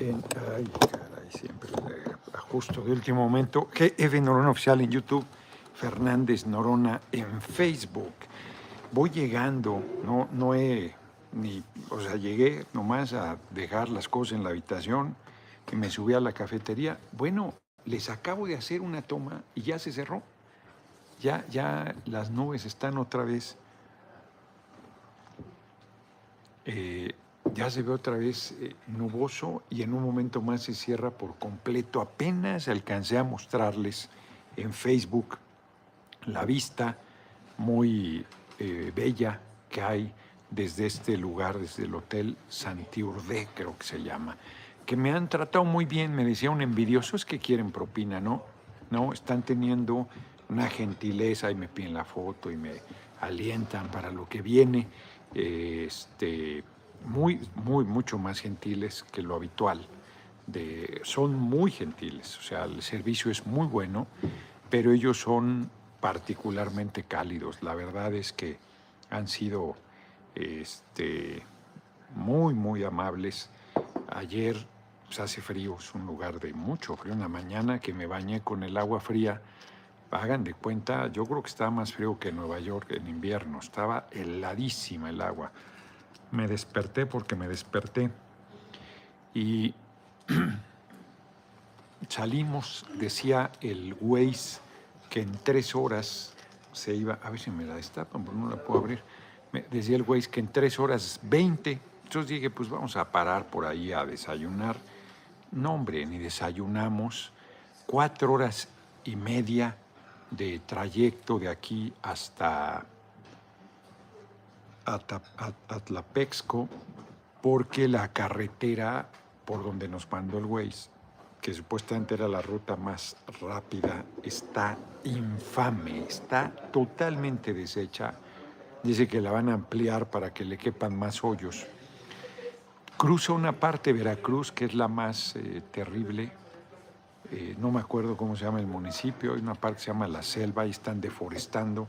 en, ay, caray, siempre eh, justo de último momento, GF Norona Oficial en YouTube, Fernández Norona en Facebook. Voy llegando, no, no he ni, o sea, llegué nomás a dejar las cosas en la habitación y me subí a la cafetería. Bueno, les acabo de hacer una toma y ya se cerró. Ya, ya las nubes están otra vez. Eh, ya se ve otra vez eh, nuboso y en un momento más se cierra por completo. Apenas alcancé a mostrarles en Facebook la vista muy eh, bella que hay desde este lugar, desde el Hotel Santiurde, creo que se llama, que me han tratado muy bien, me decía un envidioso, es que quieren propina, ¿no? No, están teniendo una gentileza y me piden la foto y me alientan para lo que viene. Este, muy, muy, mucho más gentiles que lo habitual. De, son muy gentiles, o sea, el servicio es muy bueno, pero ellos son particularmente cálidos. La verdad es que han sido este, muy, muy amables. Ayer pues, hace frío, es un lugar de mucho frío. Una mañana que me bañé con el agua fría, hagan de cuenta, yo creo que estaba más frío que Nueva York en invierno, estaba heladísima el agua me desperté porque me desperté. Y salimos, decía el Waze, que en tres horas se iba, a ver si me la destapan, porque no la puedo abrir. Me decía el Waze que en tres horas 20. Entonces dije, pues vamos a parar por ahí a desayunar. No, hombre, ni desayunamos. Cuatro horas y media de trayecto de aquí hasta Atlapexco porque la carretera por donde nos mandó el Waze, que supuestamente era la ruta más rápida, está infame, está totalmente deshecha. Dice que la van a ampliar para que le quepan más hoyos. Cruza una parte de Veracruz que es la más eh, terrible. Eh, no me acuerdo cómo se llama el municipio. Hay una parte que se llama La Selva y están deforestando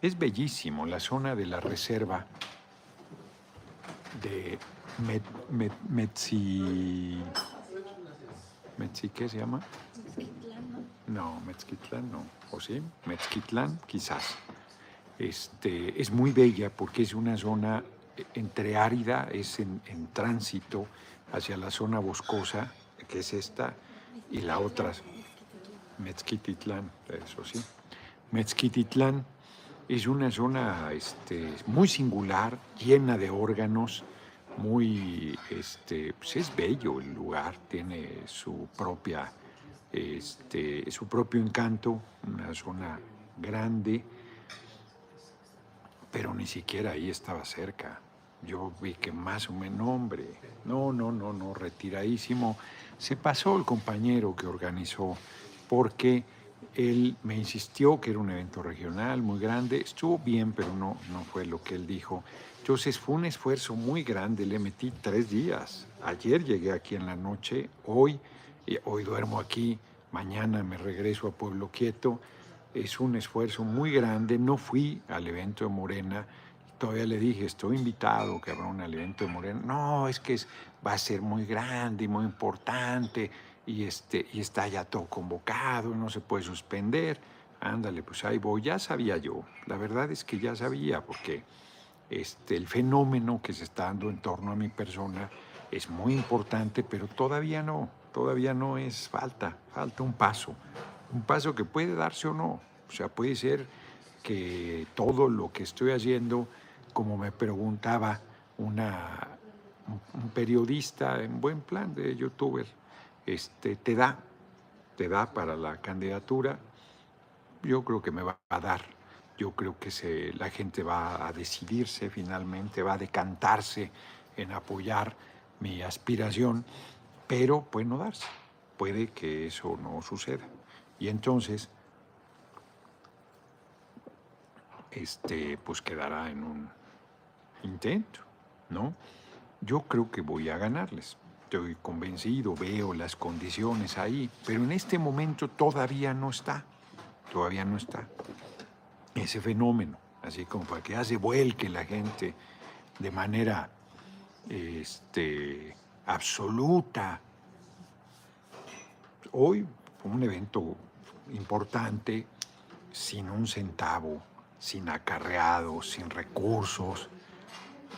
es bellísimo la zona de la reserva de Met, Metzi, ¿Qué se llama? No, Mezquitlán no. ¿O sí? Mezquitlán, quizás. Este, es muy bella porque es una zona entre árida, es en, en tránsito hacia la zona boscosa, que es esta, y la otra, Mezquititlán, eso sí. Mezquititlán es una zona este, muy singular, llena de órganos, muy, este, pues es bello el lugar, tiene su propia, este, su propio encanto, una zona grande, pero ni siquiera ahí estaba cerca. Yo vi que más o menos, hombre, no, no, no, no, retiradísimo. Se pasó el compañero que organizó, porque él me insistió que era un evento regional muy grande, estuvo bien, pero no, no fue lo que él dijo. Entonces fue un esfuerzo muy grande, le metí tres días. Ayer llegué aquí en la noche, hoy, hoy duermo aquí, mañana me regreso a Pueblo Quieto. Es un esfuerzo muy grande, no fui al evento de Morena, todavía le dije, estoy invitado, que habrá un evento de Morena. No, es que va a ser muy grande y muy importante y, este, y está ya todo convocado, no se puede suspender. Ándale, pues ahí voy. Ya sabía yo, la verdad es que ya sabía, porque este, el fenómeno que se está dando en torno a mi persona es muy importante, pero todavía no, todavía no es falta, falta un paso, un paso que puede darse o no. O sea, puede ser que todo lo que estoy haciendo, como me preguntaba una, un periodista en buen plan de youtuber, este, te da, te da para la candidatura, yo creo que me va a dar. Yo creo que la gente va a decidirse finalmente, va a decantarse en apoyar mi aspiración, pero puede no darse. Puede que eso no suceda. Y entonces, este, pues quedará en un intento, ¿no? Yo creo que voy a ganarles estoy convencido, veo las condiciones ahí, pero en este momento todavía no está, todavía no está ese fenómeno, así como para que hace vuelque la gente de manera este, absoluta. Hoy un evento importante, sin un centavo, sin acarreados, sin recursos,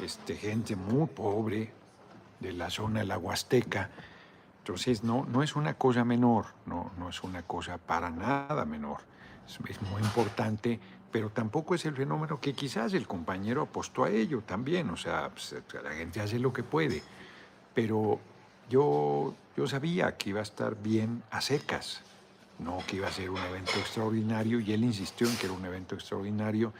este, gente muy pobre de la zona de la Huasteca. Entonces, no, no es una cosa menor, no, no es una cosa para nada menor. Es, es muy importante, pero tampoco es el fenómeno que quizás el compañero apostó a ello también. O sea, pues, la gente hace lo que puede. Pero yo, yo sabía que iba a estar bien a secas no que iba a ser un evento extraordinario y él insistió en que era un evento extraordinario.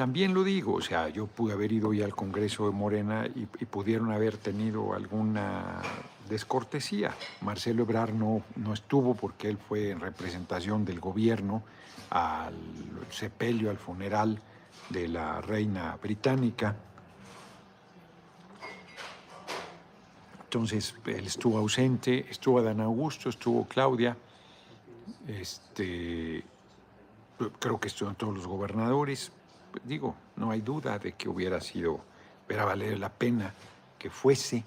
También lo digo, o sea, yo pude haber ido ya al Congreso de Morena y, pudieron haber tenido alguna descortesía. Marcelo Ebrard no, no estuvo porque él fue en representación del gobierno al sepelio, al funeral de la reina británica. Entonces él estuvo ausente, estuvo Adán Augusto, estuvo Claudia, este, creo que estuvieron todos los gobernadores. Digo, no hay duda de que hubiera sido, hubiera valer la pena que fuese.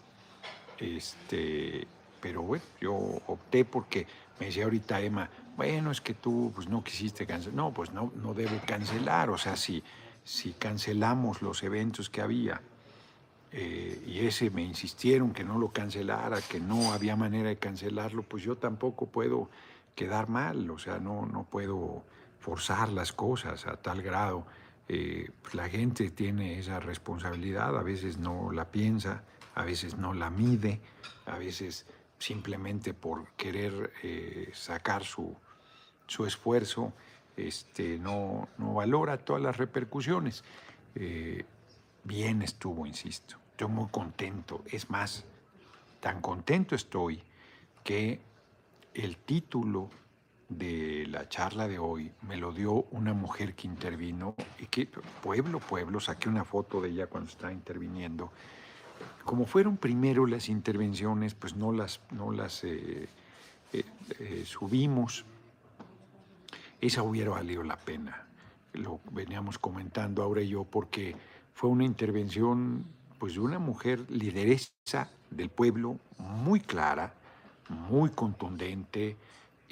Este, pero bueno, yo opté porque me decía ahorita Emma, bueno, es que tú pues, no quisiste cancelar. No, pues no, no debo cancelar. O sea, si, si cancelamos los eventos que había eh, y ese me insistieron que no lo cancelara, que no había manera de cancelarlo, pues yo tampoco puedo quedar mal, o sea, no, no puedo forzar las cosas a tal grado. Eh, la gente tiene esa responsabilidad, a veces no la piensa, a veces no la mide, a veces simplemente por querer eh, sacar su, su esfuerzo, este, no, no, valora todas las repercusiones. bien estuvo, insisto. Estoy muy contento. Es más, tan contento estoy que el título de la charla de hoy me lo dio una mujer que intervino y que pueblo, pueblo, saqué una foto de ella cuando estaba interviniendo. Como fueron primero las intervenciones, pues no las, no las eh, eh, eh, subimos. Esa hubiera valido la pena. Lo veníamos comentando ahora y yo porque fue una intervención pues de una mujer lideresa del pueblo muy clara, muy contundente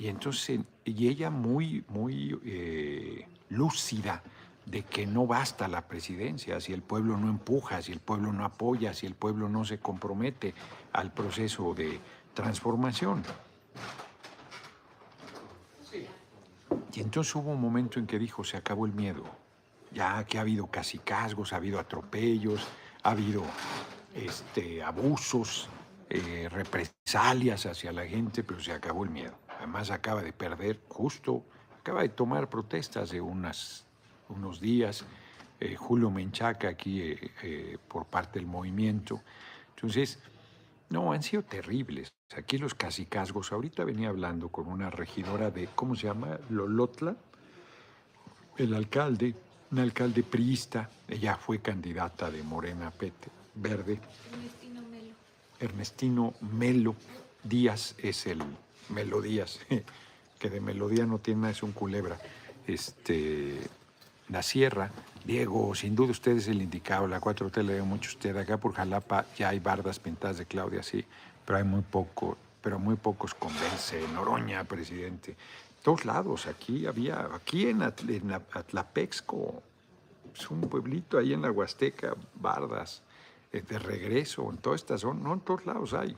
y entonces y ella muy muy eh, lúcida de que no basta la presidencia si el pueblo no empuja, si el pueblo no apoya, si el pueblo no se compromete al proceso de transformación. Y entonces hubo un momento en que dijo, se acabó el miedo, ya que ha habido casi casgos, ha habido atropellos, ha habido este, abusos, eh, represalias hacia la gente, pero se acabó el miedo. Además acaba de perder, justo, acaba de tomar protestas de unas, unos días, eh, Julio Menchaca aquí eh, por parte del movimiento. Entonces, no, han sido terribles. Aquí los casicazgos, ahorita venía hablando con una regidora de, ¿cómo se llama? Lolotla, el alcalde, un alcalde priista, ella fue candidata de Morena Pete, Verde. Ernestino Melo. Ernestino Melo Díaz es el Melo Díaz, que de melodía no tiene nada, es un culebra. Este, la Sierra, Diego, sin duda usted es el indicado, la 4T le mucho usted. Acá por Jalapa ya hay bardas pintadas de Claudia, sí, pero hay muy poco, pero muy pocos convence. Noroña, presidente todos lados. Aquí había, aquí en, Atlapexco, es un pueblito ahí en la Huasteca, Bardas, eh, de regreso, en toda esta zona, no en todos lados hay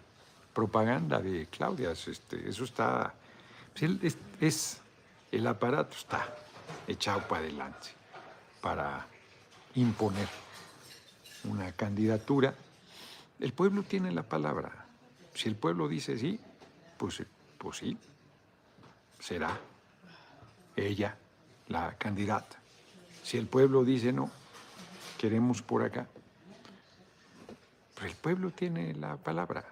propaganda de Claudia, este, eso está, pues, es, el aparato está echado para adelante para imponer una candidatura. El pueblo tiene la palabra. Si el pueblo dice sí, pues, pues sí, será ella la candidata. Si el pueblo dice no, queremos por acá, pero el pueblo tiene la palabra.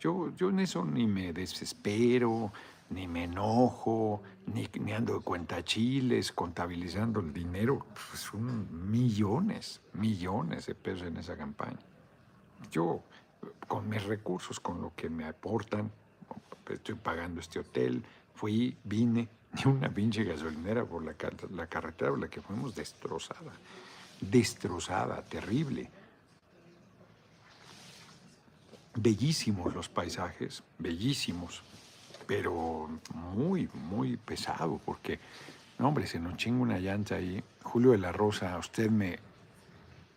Yo, yo en eso ni me desespero, ni me enojo, ni, ni ando de cuentachiles contabilizando el dinero. Pues son millones, millones de pesos en esa campaña. Yo, con mis recursos, con lo que me aportan, estoy pagando este hotel, Fui, vine, ni una pinche gasolinera por la, la carretera por la que fuimos destrozada, destrozada, terrible. Bellísimos los paisajes, bellísimos, pero muy, muy pesado, porque, no, hombre, se nos chinga una llanta ahí. Julio de la Rosa, usted me,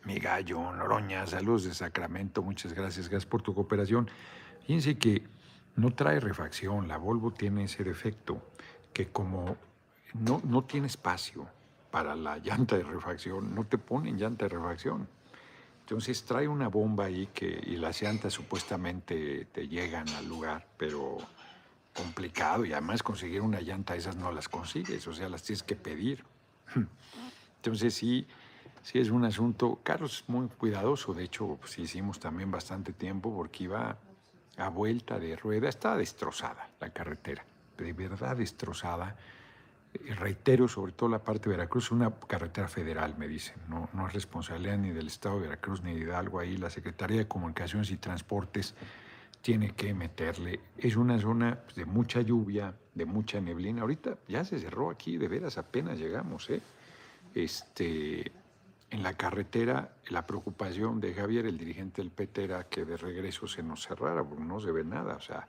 mi gallo, Noroña, saludos de Sacramento, muchas gracias, gracias por tu cooperación. Fíjense que no trae refacción, la Volvo tiene ese defecto, que como no, no tiene espacio para la llanta de refacción, no te ponen llanta de refacción. Entonces trae una bomba ahí que, y las llantas supuestamente te llegan al lugar, pero complicado y además conseguir una llanta esas no las consigues, o sea, las tienes que pedir. Entonces sí, sí es un asunto, Carlos es muy cuidadoso, de hecho pues, hicimos también bastante tiempo porque iba a vuelta de rueda, estaba destrozada la carretera, de verdad destrozada. Reitero, sobre todo la parte de Veracruz, una carretera federal, me dicen, no, es responsabilidad ni del Estado de Veracruz ni de Hidalgo, ahí la Secretaría de Comunicaciones y Transportes tiene que meterle. Es una zona pues, de mucha lluvia, de mucha neblina. Ahorita ya se cerró aquí, de veras, apenas llegamos. ¿eh? Este, en la carretera, la preocupación de Javier, el dirigente del PT, era que de regreso se nos cerrara, porque no se ve nada. O sea,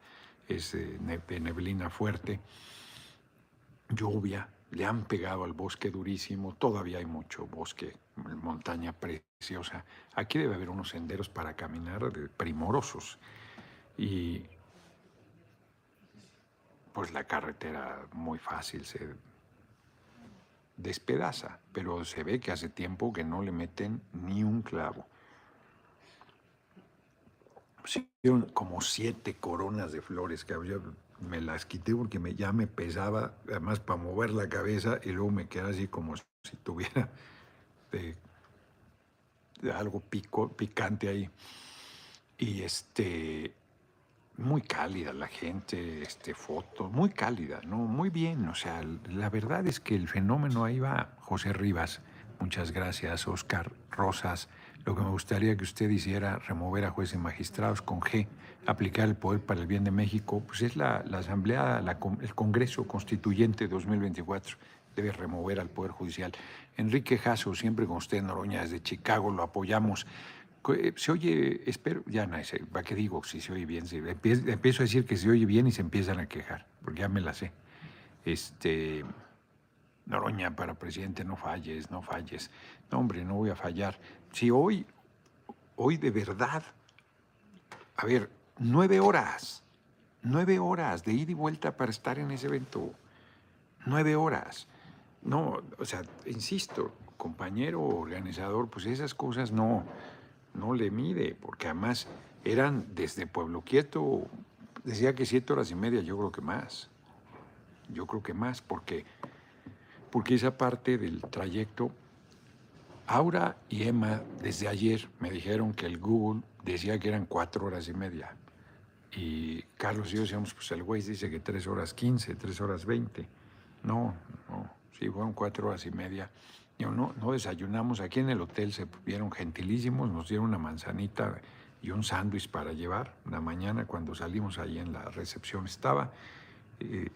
es de neblina fuerte, lluvia, le han pegado al bosque durísimo, todavía hay mucho bosque, montaña preciosa. Aquí debe haber unos senderos para caminar primorosos y pues la carretera muy fácil se despedaza, pero se ve que hace tiempo que no le meten ni un clavo. Pusieron como siete coronas de flores que había, me las quité porque me, ya me pesaba, además para mover la cabeza y luego me quedaba así como si tuviera algo picante ahí. Y este, muy cálida la gente, este, fotos, muy cálida, ¿no? Muy bien, o sea, la verdad es que el fenómeno ahí va, José Rivas, muchas gracias, Oscar Rosas, lo que me gustaría que usted hiciera, remover a jueces y magistrados con G, aplicar el poder para el bien de México, pues es la, la Asamblea, el Congreso Constituyente 2024, debe remover al Poder Judicial. Enrique Jasso, siempre con usted, Noroña, desde Chicago, lo apoyamos. Eh, se oye, espero, ya no ¿para qué digo si se oye bien? empiezo, a decir que se oye bien y se empiezan a quejar, porque ya me la sé. Este, Noroña, para presidente, no falles, no falles. No, hombre, no voy a fallar. Si hoy, hoy de verdad, a ver, nueve horas, nueve horas de ida y vuelta para estar en ese evento. Nueve horas. No, o sea, insisto, compañero organizador, pues esas cosas no no le mide, porque además eran desde Pueblo Quieto, decía que siete horas y media, yo creo que más. Yo creo que más, porque, porque esa parte del trayecto, Aura y Emma desde ayer me dijeron que el Google decía que eran cuatro horas y media. Y Carlos y yo decíamos, pues el güey dice que tres horas quince, tres horas veinte. No, no, sí, fueron cuatro horas y media no, no desayunamos. Aquí en el hotel se vieron gentilísimos, nos dieron una manzanita y un sándwich para llevar. La mañana cuando salimos ahí en la recepción estaba. Eh,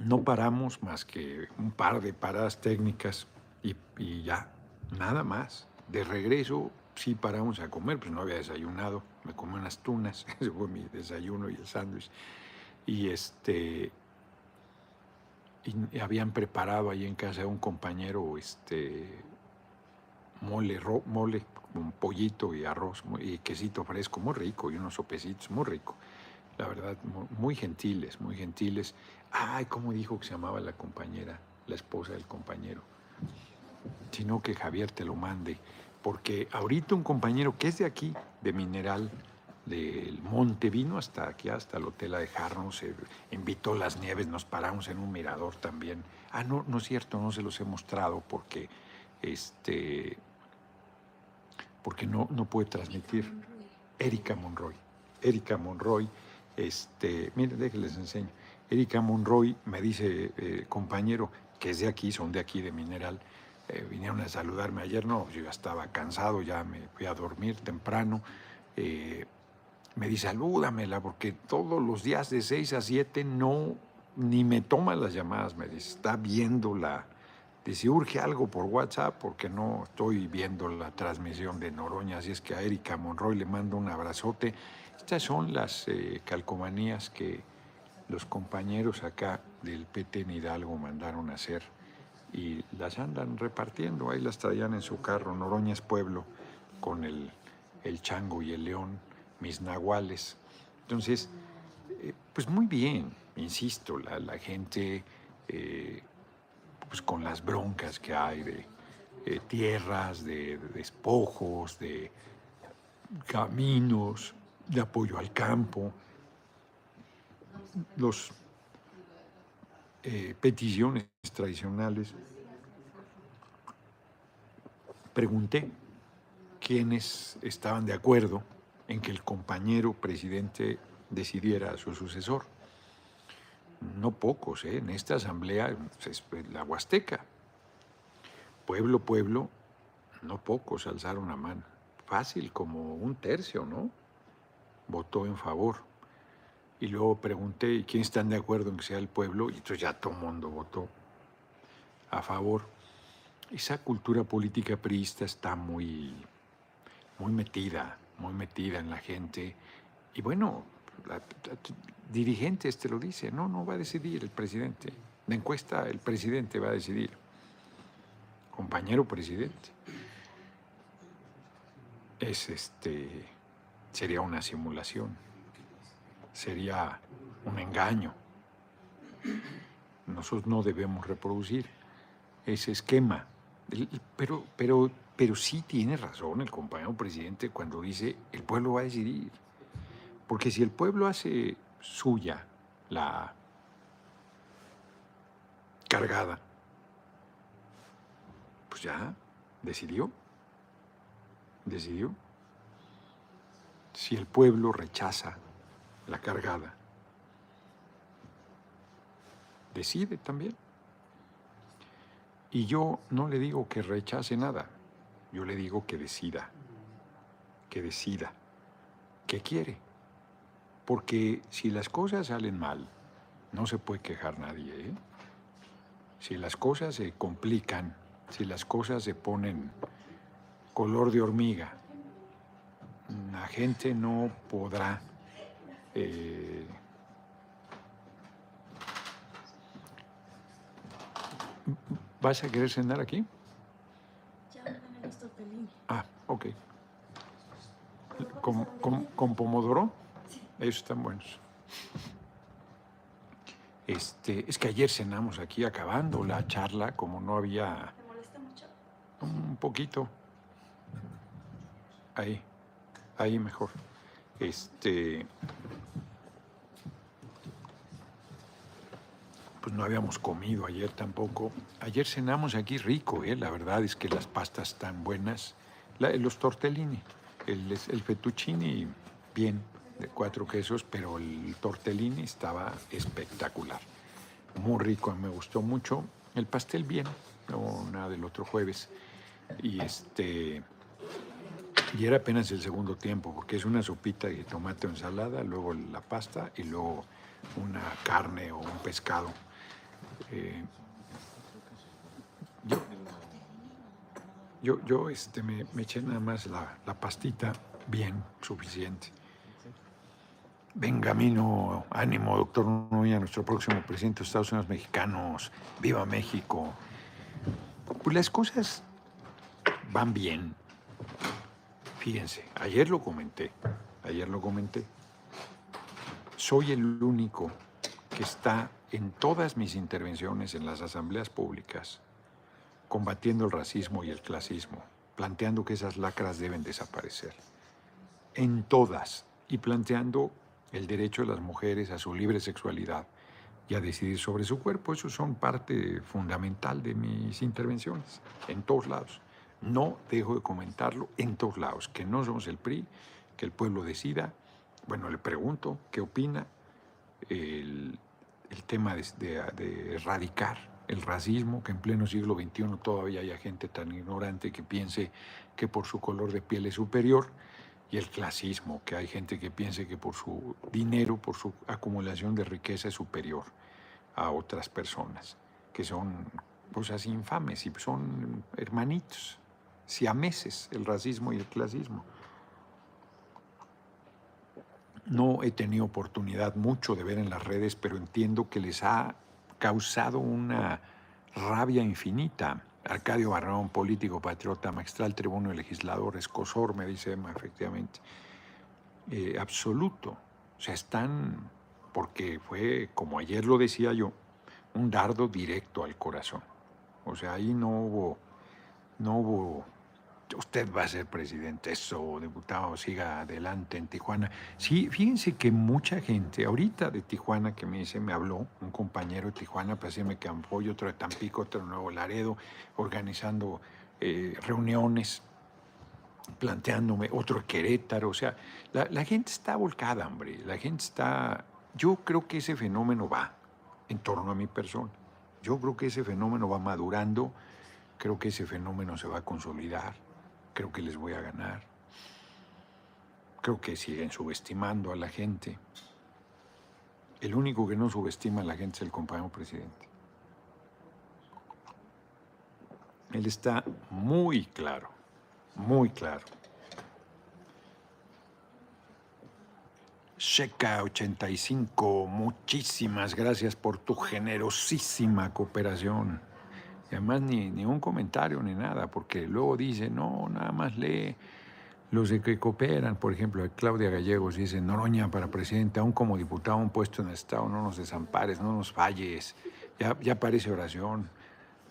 no paramos más que un par de paradas técnicas y, y, ya, nada más. De regreso sí paramos a comer, pues no había desayunado. Me comí unas tunas, ese fue mi desayuno y el sándwich. Y este, y habían preparado ahí en casa de un compañero este mole, mole, un pollito y arroz y quesito fresco, muy rico, y unos sopecitos, muy rico. La verdad, muy, gentiles, muy gentiles. Ay, ¿cómo dijo que se llamaba la compañera, la esposa del compañero? Sino que Javier te lo mande. Porque ahorita un compañero que es de aquí, de Mineral, del monte, vino hasta aquí, hasta el hotel a dejarnos, invitó las nieves, nos paramos en un mirador también. Ah, no, no es cierto, no se los he mostrado porque, este, porque no, no puede transmitir. Erika Monroy. Erika Monroy, este, miren, déjenles enseño. Erika Monroy me dice, eh, compañero, que es de aquí, son de aquí, de Mineral, eh, vinieron a saludarme ayer, no, yo ya estaba cansado, ya me fui a dormir temprano. Eh, me dice, salúdamela, porque todos los días de 6 a 7 no, ni me toma las llamadas, me dice, está viendo la, de si urge algo por WhatsApp, porque no estoy viendo la transmisión de Noroña, así es que a Erika Monroy le mando un abrazote. Estas son las calcomanías que los compañeros acá del PT en Hidalgo mandaron a hacer y las andan repartiendo, ahí las traían en su carro, Noroña es pueblo, con el, el chango y el león, mis nahuales. Entonces, eh, pues muy bien, insisto, la, gente, eh, pues con las broncas que hay de tierras, de, despojos, de caminos, de apoyo al campo, los peticiones tradicionales, pregunté quiénes estaban de acuerdo en que el compañero presidente decidiera a su sucesor. No pocos, ¿eh? en esta asamblea, pues, la Huasteca, pueblo, pueblo, no pocos alzaron la mano. Fácil, como un tercio, ¿no? Votó en favor. Y luego pregunté, ¿quién están de acuerdo en que sea el pueblo? Y entonces ya todo el mundo votó a favor. Esa cultura política priista está muy, muy metida, muy metida en la gente. Y bueno, dirigentes te lo dice, no, no va a decidir el presidente. La encuesta, el presidente va a decidir. Compañero presidente. Es este, sería una simulación, sería un engaño. Nosotros no debemos reproducir ese esquema. Pero, pero, pero sí tiene razón el compañero presidente cuando dice el pueblo va a decidir. Porque si el pueblo hace suya la cargada, pues ya decidió. Decidió. Si el pueblo rechaza la cargada, decide también. Y yo no le digo que rechace nada, yo le digo que decida, que decida, que quiere. Porque si las cosas salen mal, no se puede quejar nadie. ¿eh? Si las cosas se complican, si las cosas se ponen color de hormiga, la gente no podrá eh, ¿Vas a querer cenar aquí? Ya. Ah, ok. ¿Con, con, con pomodoro? Ellos están buenos. Este, es que ayer cenamos aquí acabando la charla, como no había. ¿Te molesta mucho? Un poquito. Ahí, ahí mejor. Este. Pues no habíamos comido ayer tampoco. Ayer cenamos aquí rico, ¿eh? la verdad es que las pastas están buenas. los tortellini, el, el fettuccini, bien de cuatro quesos, pero el tortellini estaba espectacular. Muy rico, me gustó mucho. El pastel bien, no nada del otro jueves. Y este y era apenas el segundo tiempo, porque es una sopita de tomate o ensalada, luego la pasta y luego una carne o un pescado. Eh, yo, yo, este, me, eché nada más la, la pastita bien, suficiente. Benjamino, ánimo, doctor Núñez, nuestro próximo presidente de Estados Unidos mexicanos. Viva México. Pues las cosas van bien. Fíjense, ayer lo comenté, ayer lo comenté. Soy el único que está en todas mis intervenciones en las asambleas públicas combatiendo el racismo y el clasismo, planteando que esas lacras deben desaparecer. En todas. Y planteando el derecho de las mujeres a su libre sexualidad y a decidir sobre su cuerpo. Eso son parte fundamental de mis intervenciones, en todos lados. No dejo de comentarlo en todos lados, que no somos el PRI, que el pueblo decida. Bueno, le pregunto qué opina el, tema de, de erradicar el racismo, que en pleno siglo XXI todavía haya gente tan ignorante que piense que por su color de piel es superior y el clasismo, que hay gente que piense que por su dinero, por su acumulación de riqueza es superior a otras personas, que son cosas infames y son hermanitos, siameses, el racismo y el clasismo. No he tenido oportunidad mucho de ver en las redes, pero entiendo que les ha causado una rabia infinita. Arcadio Barrón, político, patriota, magistral, tribuno y legislador, escosor, me dice Emma, efectivamente. Eh, absoluto. O sea, están, porque fue, como ayer lo decía yo, un dardo directo al corazón. O sea, ahí no hubo, no hubo usted va a ser presidente, eso, diputado, siga adelante en Tijuana. Sí, fíjense que mucha gente, ahorita de Tijuana que me dice, me habló un compañero de Tijuana para decirme que apoyo, otro de Tampico, otro de Nuevo Laredo, organizando eh, reuniones, planteándome, otro de Querétaro, o sea, la, la gente está volcada, hombre, la gente está, yo creo que ese fenómeno va en torno a mi persona, yo creo que ese fenómeno va madurando, creo que ese fenómeno se va a consolidar creo que les voy a ganar. Creo que siguen subestimando a la gente. El único que no subestima a la gente es el compañero presidente. Él está muy claro, muy claro. Checa 85, muchísimas gracias por tu generosísima cooperación. Y además ni, ni un comentario ni nada, porque luego dice, no, nada más lee los que cooperan, por ejemplo, Claudia Gallegos dice, Noroña para presidente, aún como diputado, un puesto en el Estado, no nos desampares, no nos falles, ya, ya parece oración,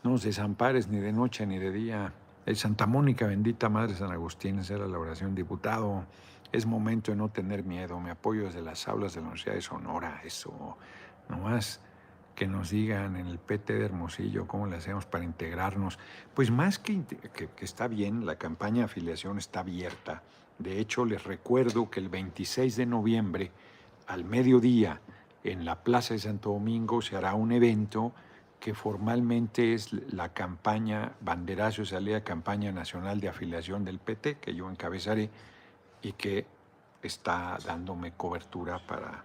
no nos desampares ni de noche ni de día. El Santa Mónica, bendita Madre San Agustín, esa la oración, diputado, es momento de no tener miedo, me apoyo desde las aulas de la Universidad de Sonora, eso, nomás que nos digan en el PT de Hermosillo cómo le hacemos para integrarnos. Pues más que, que, está bien, la campaña de afiliación está abierta. De hecho, les recuerdo que el 26 de noviembre, al mediodía, en la Plaza de Santo Domingo, se hará un evento que formalmente es la campaña Banderazo Salida Campaña Nacional de Afiliación del PT, que yo encabezaré y que está dándome cobertura para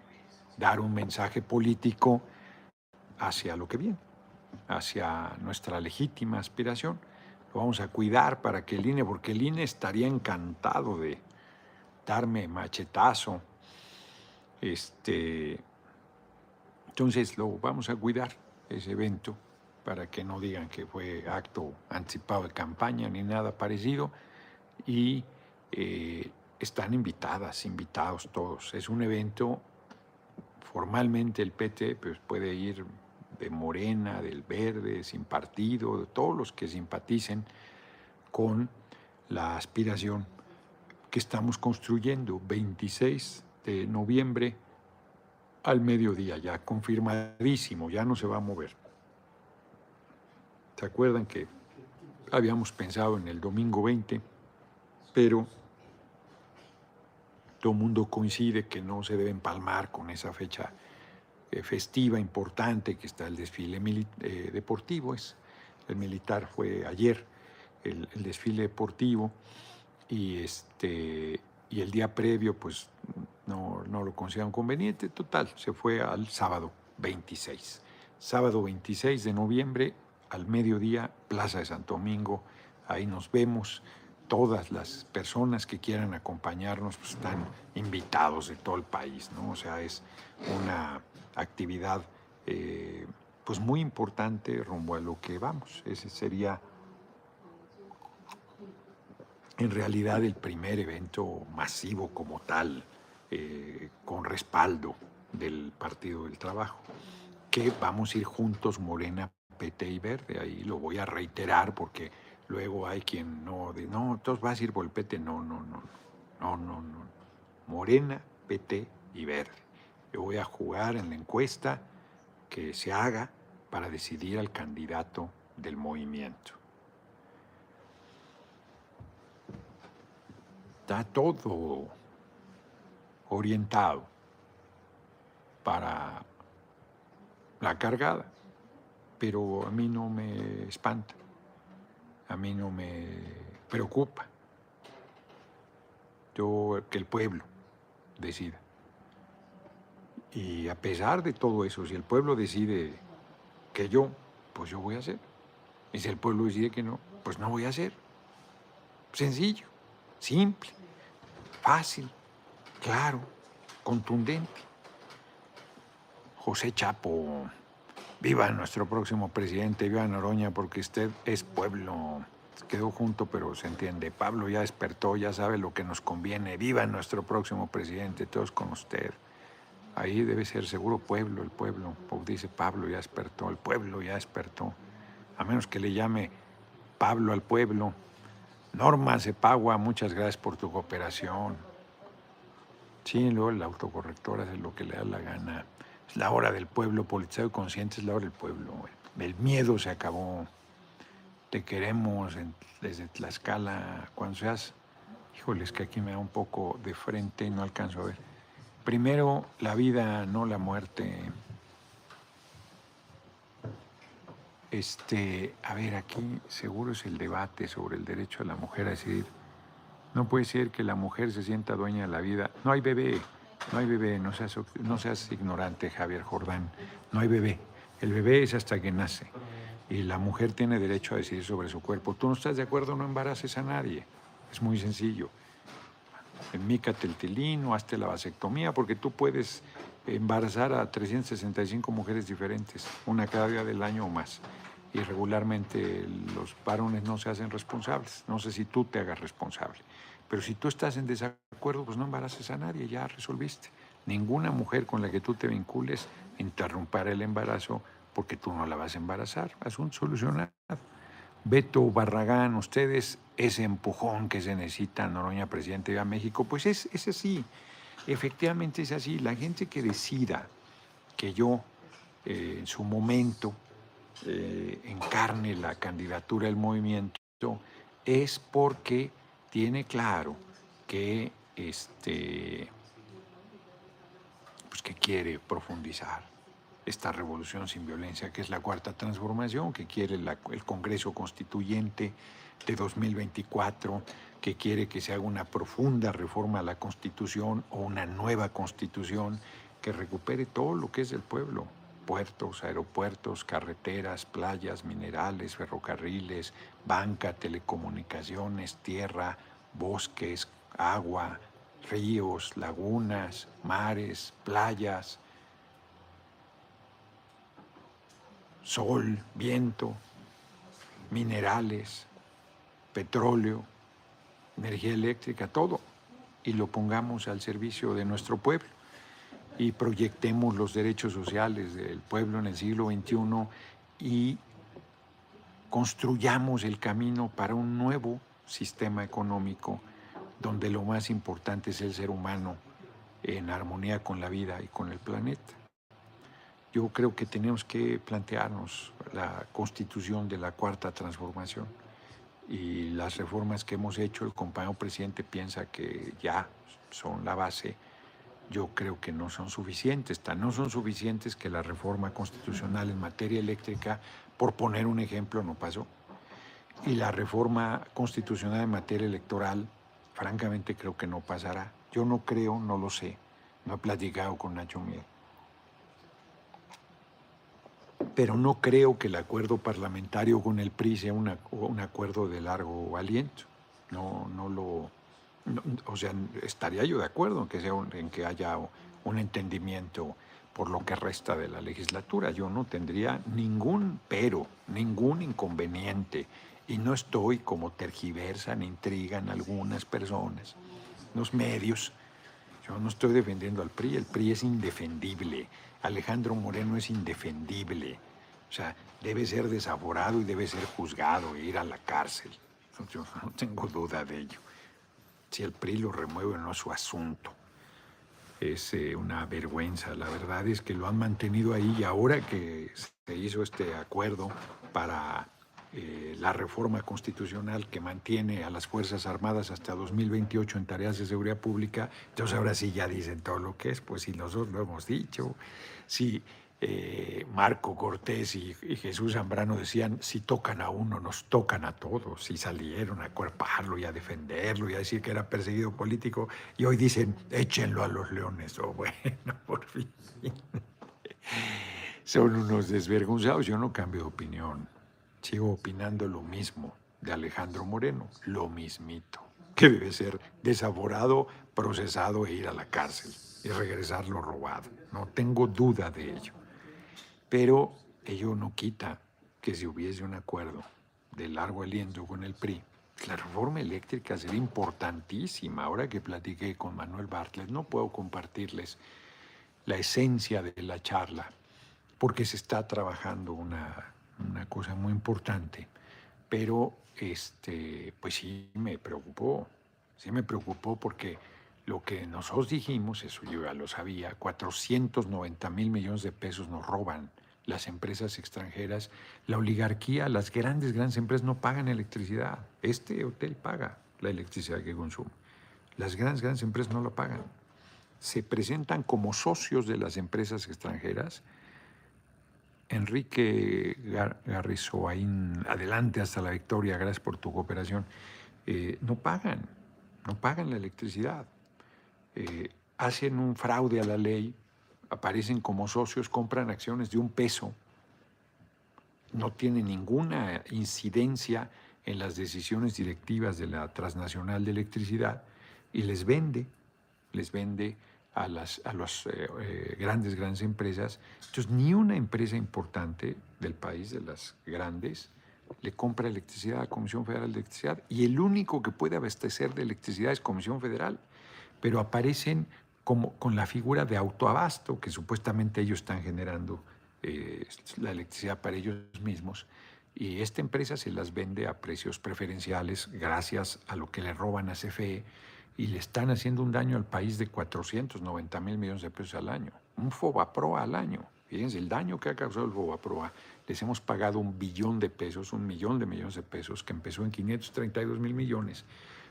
dar un mensaje político hacia lo que viene, hacia nuestra legítima aspiración. Lo vamos a cuidar para que el INE, porque el INE estaría encantado de darme machetazo. Este, entonces lo vamos a cuidar, ese evento, para que no digan que fue acto anticipado de campaña ni nada parecido. Y eh, están invitadas, invitados todos. Es un evento, formalmente el PT pues, puede ir de Morena, del Verde, sin partido, de todos los que simpaticen con la aspiración que estamos construyendo 26 de noviembre al mediodía, ya confirmadísimo, ya no se va a mover. ¿Se acuerdan que habíamos pensado en el domingo 20, pero todo mundo coincide que no se debe empalmar con esa fecha festiva importante, que está el desfile eh, deportivo, es, el militar fue ayer, el, desfile deportivo, y, este, y el día previo pues no, no lo consideraron conveniente, total, se fue al sábado 26. Sábado 26 de noviembre, al mediodía, Plaza de Santo Domingo, ahí nos vemos todas las personas que quieran acompañarnos pues, están invitados de todo el país, ¿no? O sea, es una actividad eh, pues muy importante rumbo a lo que vamos. Ese sería en realidad el primer evento masivo como tal, eh, con respaldo del Partido del Trabajo, que vamos a ir juntos Morena, PT y Verde. Ahí lo voy a reiterar porque luego hay quien no, de, no, entonces vas a ir por el PT. No, no, no, no, no, no. Morena, PT y Verde. Yo voy a jugar en la encuesta que se haga para decidir al candidato del movimiento. Está todo orientado para la cargada, pero a mí no me espanta, a mí no me preocupa. Yo, que el pueblo decida. Y a pesar de todo eso, si el pueblo decide que yo, pues yo voy a hacer. Y si el pueblo decide que no, pues no voy a hacer. Sencillo, simple, fácil, claro, contundente. José Chapo, viva nuestro próximo presidente, viva Noroña, porque usted es pueblo. Quedó junto, pero se entiende. Pablo ya despertó, ya sabe lo que nos conviene. Viva nuestro próximo presidente, todos con usted. Ahí debe ser seguro pueblo, el pueblo. Dice Pablo ya despertó, el pueblo ya despertó. A menos que le llame Pablo al pueblo. Norma Cepagua, muchas gracias por tu cooperación. Sí, luego el autocorrector hace lo que le da la gana. Es la hora del pueblo, politizado y consciente es la hora del pueblo. El miedo se acabó. Te queremos desde Tlaxcala, cuando seas. Híjoles, que aquí me da un poco de frente y no alcanzo a ver. Primero, la vida, no la muerte. Este, a ver, aquí seguro es el debate sobre el derecho de la mujer a decidir. No puede ser que la mujer se sienta dueña de la vida. No hay bebé, no hay bebé, no seas, no seas ignorante, Javier Jordán. No hay bebé. El bebé es hasta que nace. Y la mujer tiene derecho a decidir sobre su cuerpo. Tú no estás de acuerdo, no embaraces a nadie. Es muy sencillo. Enmícate el tilín hazte la vasectomía, porque tú puedes embarazar a 365 mujeres diferentes, una cada día del año o más. Y regularmente los varones no se hacen responsables. No sé si tú te hagas responsable. Pero si tú estás en desacuerdo, pues no embaraces a nadie, ya resolviste. Ninguna mujer con la que tú te vincules interrumpirá el embarazo porque tú no la vas a embarazar. Asunto solucionado. Beto Barragán, ustedes, ese empujón que se necesita, Noroña, presidente de México, pues es, es así. Efectivamente es así. La gente que decida que yo eh, en su momento eh, encarne la candidatura del movimiento es porque tiene claro que este pues que quiere profundizar esta revolución sin violencia, que es la cuarta transformación, que quiere el Congreso Constituyente de 2024, que quiere que se haga una profunda reforma a la Constitución o una nueva Constitución que recupere todo lo que es del pueblo, puertos, aeropuertos, carreteras, playas, minerales, ferrocarriles, banca, telecomunicaciones, tierra, bosques, agua, ríos, lagunas, mares, playas, sol, viento, minerales, petróleo, energía eléctrica, todo, y lo pongamos al servicio de nuestro pueblo y proyectemos los derechos sociales del pueblo en el siglo XXI y construyamos el camino para un nuevo sistema económico donde lo más importante es el ser humano en armonía con la vida y con el planeta. Yo creo que tenemos que plantearnos la constitución de la cuarta transformación y las reformas que hemos hecho, el compañero presidente piensa que ya son la base, yo creo que no son suficientes, tan no son suficientes que la reforma constitucional en materia eléctrica, por poner un ejemplo, no pasó. Y la reforma constitucional en materia electoral, francamente creo que no pasará. Yo no creo, no lo sé, no he platicado con Nacho Miel pero no creo que el acuerdo parlamentario con el PRI sea un acuerdo de largo aliento. No, no lo, o sea, estaría yo de acuerdo en que, sea en que haya un entendimiento por lo que resta de la legislatura. Yo no tendría ningún pero, ningún inconveniente. Y no estoy como tergiversan, intrigan algunas personas, los medios. Yo no estoy defendiendo al PRI, el PRI es indefendible. Alejandro Moreno es indefendible. O sea, debe ser desaforado y debe ser juzgado e ir a la cárcel. No tengo duda de ello. Si el PRI lo remueve, no es su asunto. Es eh, una vergüenza. La verdad es que lo han mantenido ahí y ahora que se hizo este acuerdo para eh, la reforma constitucional que mantiene a las Fuerzas Armadas hasta 2028 en tareas de seguridad pública, entonces ahora sí ya dicen todo lo que es, pues si nosotros lo hemos dicho, si eh, Marco Cortés y, Jesús Zambrano decían, si tocan a uno, nos tocan a todos, y salieron a cuerparlo y a defenderlo y a decir que era perseguido político, y hoy dicen, échenlo a los leones, o oh, bueno, por fin. Son unos desvergonzados, yo no cambio de opinión. Sigo opinando lo mismo de Alejandro Moreno, lo mismito, que debe ser desaborado, procesado e ir a la cárcel y regresar lo robado. No tengo duda de ello. Pero ello no quita que si hubiese un acuerdo de largo aliento con el PRI, la reforma eléctrica sería importantísima. Ahora que platiqué con Manuel Bartlett, no puedo compartirles la esencia de la charla, porque se está trabajando una, una cosa muy importante. Pero, este, pues sí me preocupó, sí me preocupó porque lo que nosotros dijimos, eso yo ya lo sabía, 490 mil millones de pesos nos roban las empresas extranjeras, la oligarquía, las grandes, grandes empresas no pagan electricidad. Este hotel paga la electricidad que consume. Las grandes, grandes empresas no la pagan. Se presentan como socios de las empresas extranjeras. Enrique Garrizoaín, adelante hasta la victoria, gracias por tu cooperación. Eh, no pagan, no pagan la electricidad. Eh, hacen un fraude a la ley aparecen como socios, compran acciones de un peso, no tienen ninguna incidencia en las decisiones directivas de la transnacional de electricidad y les vende, les vende a las a los, eh, eh, grandes, grandes empresas. Entonces, ni una empresa importante del país, de las grandes, le compra electricidad a Comisión Federal de Electricidad y el único que puede abastecer de electricidad es Comisión Federal. Pero aparecen como con la figura de autoabasto, que supuestamente ellos están generando eh, la electricidad para ellos mismos, y esta empresa se las vende a precios preferenciales gracias a lo que le roban a CFE y le están haciendo un daño al país de 490 mil millones de pesos al año, un FOBAPROA al año. Fíjense el daño que ha causado el FOBAPROA. Les hemos pagado un billón de pesos, un millón de millones de pesos, que empezó en 532 mil millones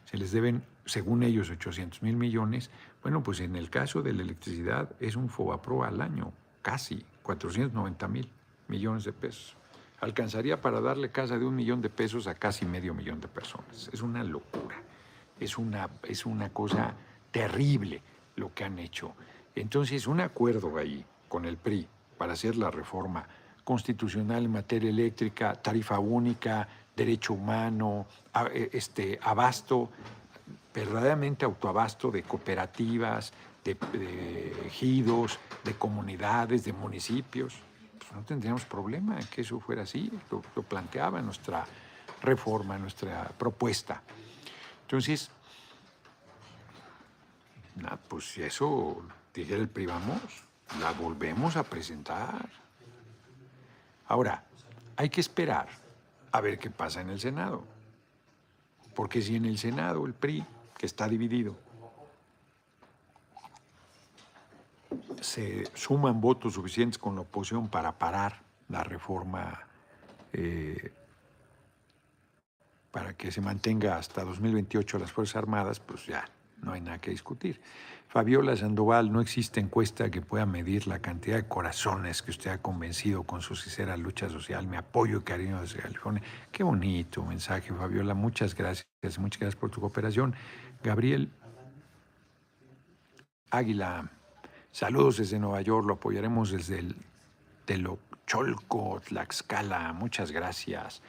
se les deben, según ellos, 800 mil millones. Bueno, pues en el caso de la electricidad es un FOBAPRO al año, casi 490 mil millones de pesos. Alcanzaría para darle casa de un millón de pesos a casi medio millón de personas. Es una locura, es una, es una cosa terrible lo que han hecho. Entonces, un acuerdo ahí con el PRI para hacer la reforma constitucional en materia eléctrica, tarifa única, derecho humano, e, este, abasto, verdaderamente autoabasto de cooperativas, de, ejidos, de comunidades, de municipios. Pues no tendríamos problema que eso fuera así, lo, planteaba nuestra reforma, nuestra propuesta. Entonces, pues si eso dijera el privamos, la volvemos a presentar. Ahora, hay que esperar a ver qué pasa en el Senado. Porque si en el Senado el PRI, que está dividido, se suman votos suficientes con la oposición para parar la reforma eh, para que se mantenga hasta 2028 las Fuerzas Armadas, pues ya no hay nada que discutir. Fabiola Sandoval, no existe encuesta que pueda medir la cantidad de corazones que usted ha convencido con su sincera lucha social. Me apoyo y cariño desde California. Qué bonito mensaje, Fabiola. Muchas gracias. Muchas gracias por tu cooperación. Gabriel Águila, saludos desde Nueva York. Lo apoyaremos desde el Telocholco, Tlaxcala. Muchas gracias.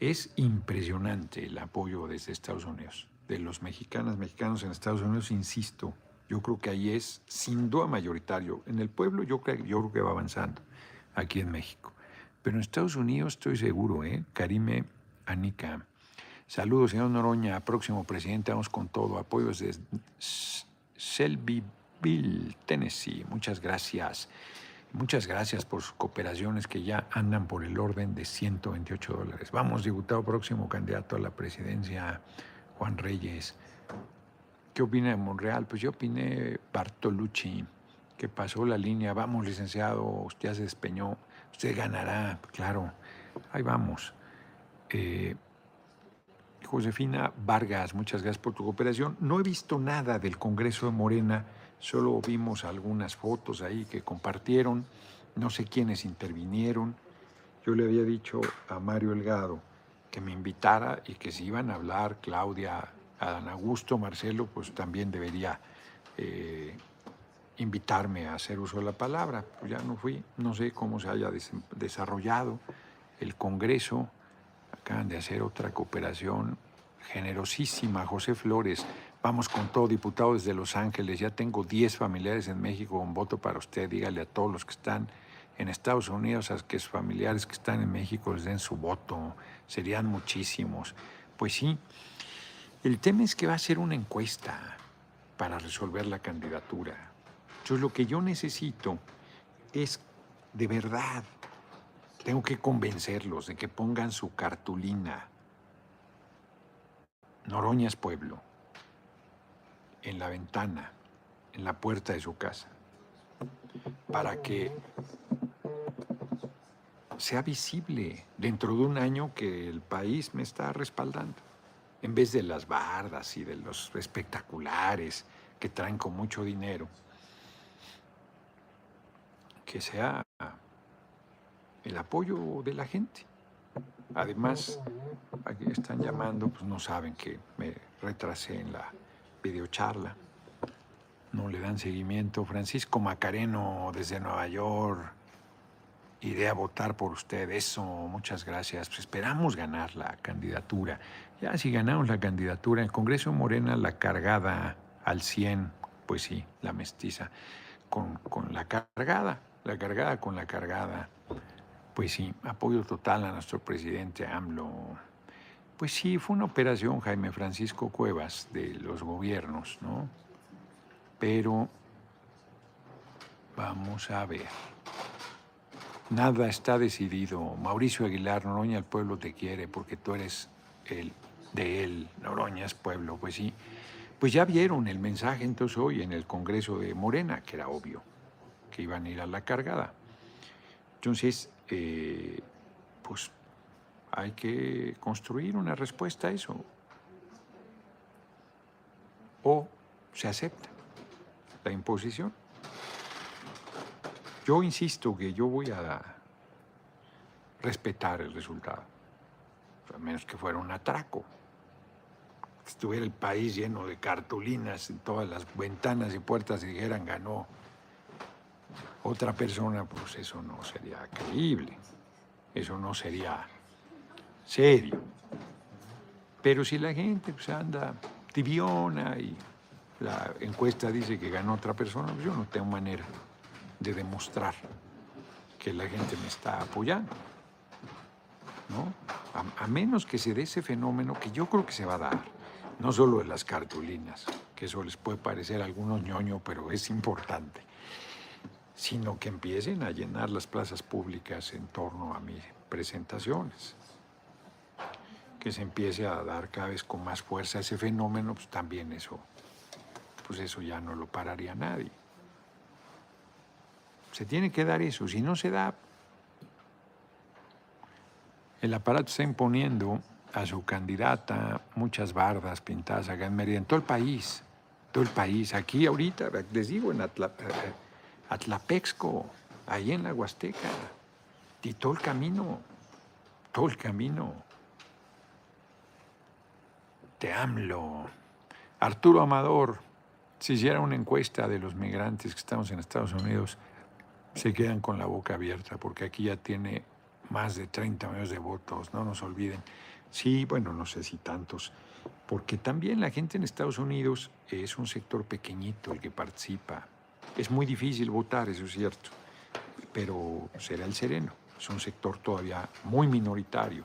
Es impresionante el apoyo desde Estados Unidos, de los mexicanos, mexicanos en Estados Unidos, insisto yo creo que ahí es sin duda mayoritario. En el pueblo yo creo, yo creo que va avanzando, aquí en México. Pero en Estados Unidos estoy seguro, ¿eh? Karime Anika. Saludos, señor Noroña, próximo presidente, vamos con todo. Apoyo desde Shelbyville, Tennessee. Muchas gracias. Muchas gracias por sus cooperaciones que ya andan por el orden de 128 dólares. Vamos, diputado próximo candidato a la presidencia, Juan Reyes. ¿Qué opina de Monreal? Pues yo opiné Bartolucci, que pasó la línea, vamos licenciado, usted ya se despeñó, usted ganará, claro, ahí vamos. Eh, Josefina Vargas, muchas gracias por tu cooperación. No he visto nada del Congreso de Morena, solo vimos algunas fotos ahí que compartieron, no sé quiénes intervinieron. Yo le había dicho a Mario Elgado que me invitara y que si iban a hablar Claudia, a Dan Augusto, Marcelo, pues también debería eh, invitarme a hacer uso de la palabra. Pues ya no fui, no sé cómo se haya desarrollado el Congreso. acaban de hacer otra cooperación generosísima. José Flores, vamos con todo, diputado desde Los Ángeles. Ya tengo 10 familiares en México con voto para usted. Dígale a todos los que están en Estados Unidos, a que sus familiares que están en México les den su voto. Serían muchísimos. Pues sí, el tema es que va a ser una encuesta para resolver la candidatura. Entonces lo que yo necesito es de verdad, tengo que convencerlos de que pongan su cartulina Noroñas Pueblo en la ventana, en la puerta de su casa, para que sea visible dentro de un año que el país me está respaldando, en vez de las bardas y de los espectaculares que traen con mucho dinero, que sea el apoyo de la gente. Además, aquí están llamando, pues no saben que me retrasé en la videocharla. No le dan seguimiento. Francisco Macareno desde Nueva York. Iré a votar por usted. Eso, muchas gracias. Pues esperamos ganar la candidatura. Ya si ganamos la candidatura, el Congreso Morena la cargada al 100, pues sí, la mestiza, con, con la cargada, la cargada con la cargada. Pues sí, apoyo total a nuestro presidente AMLO. Pues sí, fue una operación, Jaime Francisco Cuevas, de los gobiernos, ¿no? Pero vamos a ver. Nada está decidido. Mauricio Aguilar, Noroña, el pueblo te quiere porque tú eres el de él. Noroña es pueblo, pues sí. Pues ya vieron el mensaje entonces hoy en el Congreso de Morena, que era obvio que iban a ir a la cargada. Entonces, eh, pues hay que construir una respuesta a eso. O se acepta la imposición. Yo insisto que yo voy a respetar el resultado, a menos que fuera un atraco. Estuviera el país lleno de cartulinas en todas las ventanas y puertas y dijeran ganó otra persona, pues eso no sería creíble, eso no sería serio. Pero si la gente pues, anda tibiona y la encuesta dice que ganó otra persona, pues yo no tengo manera de demostrar que la gente me está apoyando. ¿no? A, menos que se dé ese fenómeno que yo creo que se va a dar, no solo de las cartulinas, que eso les puede parecer algunos ñoño, pero es importante sino que empiecen a llenar las plazas públicas en torno a mis presentaciones. Que se empiece a dar cada vez con más fuerza ese fenómeno, pues también eso, pues eso ya no lo pararía nadie. Se tiene que dar eso, si no se da, el aparato está imponiendo a su candidata muchas bardas pintadas acá en Mérida, en todo el país, todo el país. Aquí ahorita, les digo, en Atlanta, Atlapexco, ahí en la Huasteca, y todo el camino, todo el camino. AMLO. Arturo Amador, si hiciera una encuesta de los migrantes que estamos en Estados Unidos, se quedan con la boca abierta, porque aquí ya tiene más de 30 millones de votos, no nos olviden. Sí, bueno, no sé si tantos, porque también la gente en Estados Unidos es un sector pequeñito el que participa. Es muy difícil votar, eso es cierto, pero será el sereno. Es un sector todavía muy minoritario,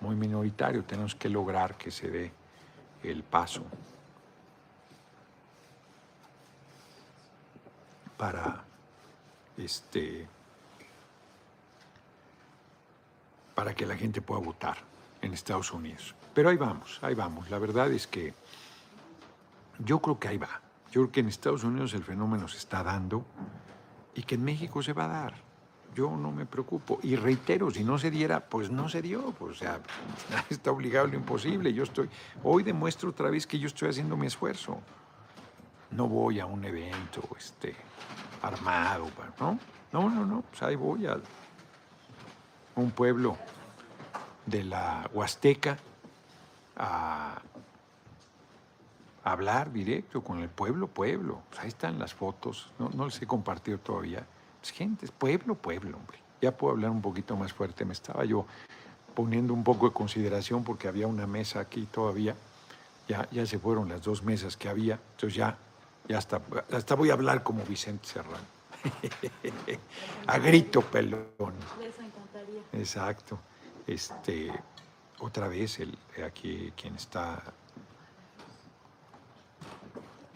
muy minoritario. Tenemos que lograr que se dé el paso para este para que la gente pueda votar en Estados Unidos. Pero ahí vamos, ahí vamos. La verdad es que yo creo que ahí va. Yo creo que en Estados Unidos el fenómeno se está dando y que en México se va a dar. Yo no me preocupo. Y reitero, si no se diera, pues no se dio. Pues, o sea, está obligado lo imposible. Yo estoy, hoy demuestro otra vez que yo estoy haciendo mi esfuerzo. No voy a un evento este, armado, ¿no? No, no, no. Pues ahí voy a un pueblo de la Huasteca a hablar directo con el pueblo, pueblo. Pues ahí están las fotos, no, no les he compartido todavía. Pues gente, es pueblo, pueblo, hombre. Ya puedo hablar un poquito más fuerte. Me estaba yo poniendo un poco de consideración porque había una mesa aquí todavía. Ya, ya se fueron las dos mesas que había. Entonces ya, ya hasta, hasta voy a hablar como Vicente Serrano. a grito pelón. Les encantaría. Exacto. Este, otra vez el, aquí quien está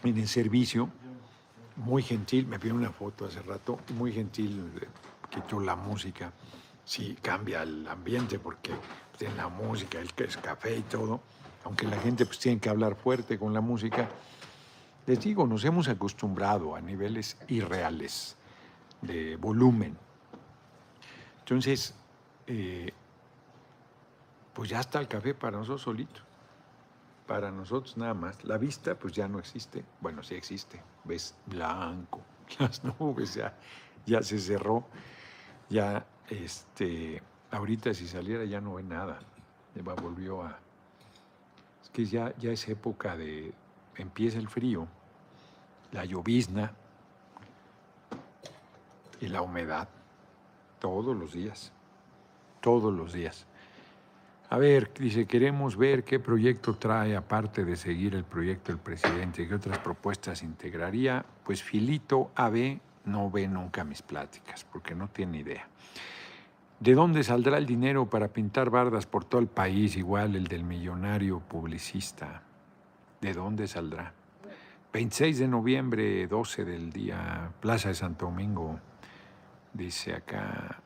en el servicio, muy gentil, me pidió una foto hace rato, muy gentil, quitó la música, sí cambia el ambiente porque tiene la música, el café y todo, aunque la gente pues tiene que hablar fuerte con la música, les digo, nos hemos acostumbrado a niveles irreales de volumen. Entonces, eh, pues ya está el café para nosotros solito. Para nosotros nada más. La vista pues ya no existe. Bueno, sí existe. Ves blanco. Las nubes ya, ya se cerró. Ya, este, ahorita si saliera ya no ve nada. Ya volvió a... Es que ya, ya es época de... Empieza el frío, la llovizna y la humedad. Todos los días. Todos los días. A ver, dice, queremos ver qué proyecto trae, aparte de seguir el proyecto del presidente, qué otras propuestas integraría. Pues Filito AB no ve nunca mis pláticas, porque no tiene idea. ¿De dónde saldrá el dinero para pintar bardas por todo el país, igual el del millonario publicista? ¿De dónde saldrá? 26 de noviembre, 12 del día, Plaza de Santo Domingo, dice acá,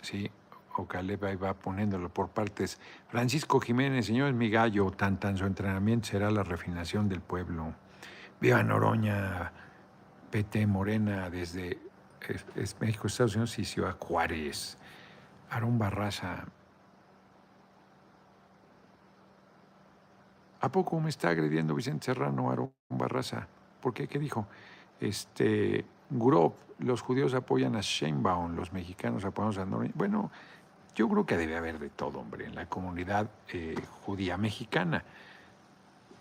sí, o Caleb ahí va poniéndolo por partes. Francisco Jiménez, señor es mi tan tan su entrenamiento será la refinación del pueblo. Viva Noroña, PT Morena, desde es, México, Estados Unidos y Ciudad Juárez. Aarón Barraza. ¿A poco me está agrediendo Vicente Serrano, Aarón Barraza? ¿Por qué? ¿Qué dijo? Este, Gurov, los judíos apoyan a Sheinbaum, los mexicanos apoyan a Noroña. Bueno, yo creo que debe haber de todo, hombre, en la comunidad eh, judía mexicana.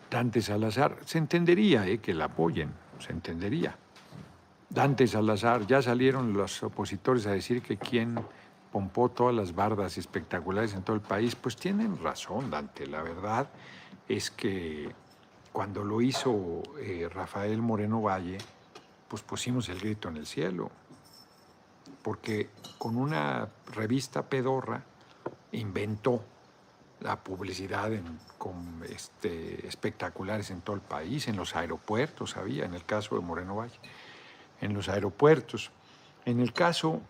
Dante Salazar, se entendería eh, que la apoyen, se entendería. Dante Salazar, ya salieron los opositores a decir que quien pompó todas las bardas espectaculares en todo el país, pues tienen razón, Dante. La verdad es que cuando lo hizo eh, Rafael Moreno Valle, pues pusimos el grito en el cielo porque con una revista pedorra inventó la publicidad con este, espectaculares en todo el país, en los aeropuertos había, en el caso de Moreno Valle, en los aeropuertos. En el caso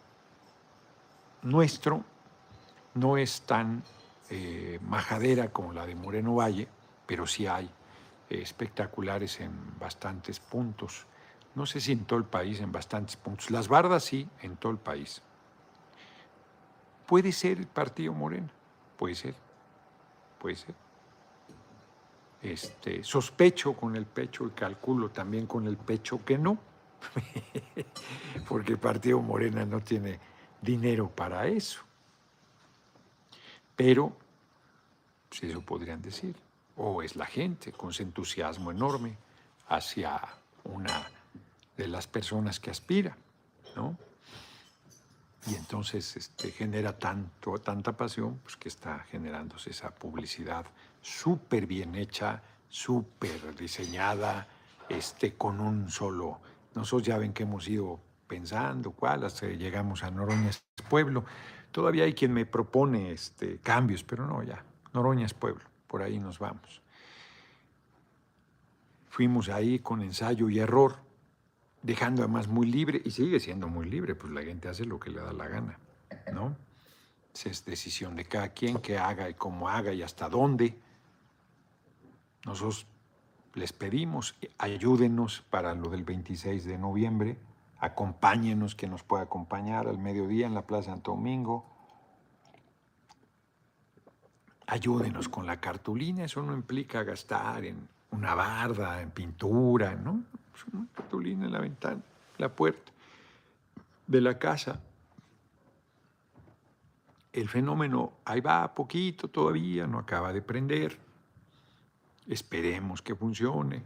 nuestro no es tan eh, majadera como la de Moreno Valle, pero sí hay eh, espectaculares en bastantes puntos no sé si en todo el país, en bastantes puntos. Las bardas sí, en todo el país. Puede ser el partido Morena, puede ser, puede ser. Este, sospecho con el pecho y calculo también con el pecho que no, porque el partido Morena no tiene dinero para eso. Pero, si eso podrían decir, o es la gente con ese entusiasmo enorme hacia una de las personas que aspira, ¿no? Y entonces este, genera tanto, tanta pasión pues, que está generándose esa publicidad súper bien hecha, súper diseñada, este, con un solo... Nosotros ya ven que hemos ido pensando cuál, hasta llegamos a Noroña es pueblo. Todavía hay quien me propone este, cambios, pero no, ya, Noroña es pueblo, por ahí nos vamos. Fuimos ahí con ensayo y error, dejando además muy libre, y sigue siendo muy libre, pues la gente hace lo que le da la gana, ¿no? Es decisión de cada quien que haga y cómo haga y hasta dónde. Nosotros les pedimos, ayúdenos para lo del 26 de noviembre, acompáñenos, que nos pueda acompañar al mediodía en la Plaza Santo Domingo. Ayúdenos con la cartulina, eso no implica gastar en una barda, en pintura, ¿no? Una cartulina en la ventana, la puerta de la casa. El fenómeno ahí va poquito todavía, no acaba de prender. Esperemos que funcione.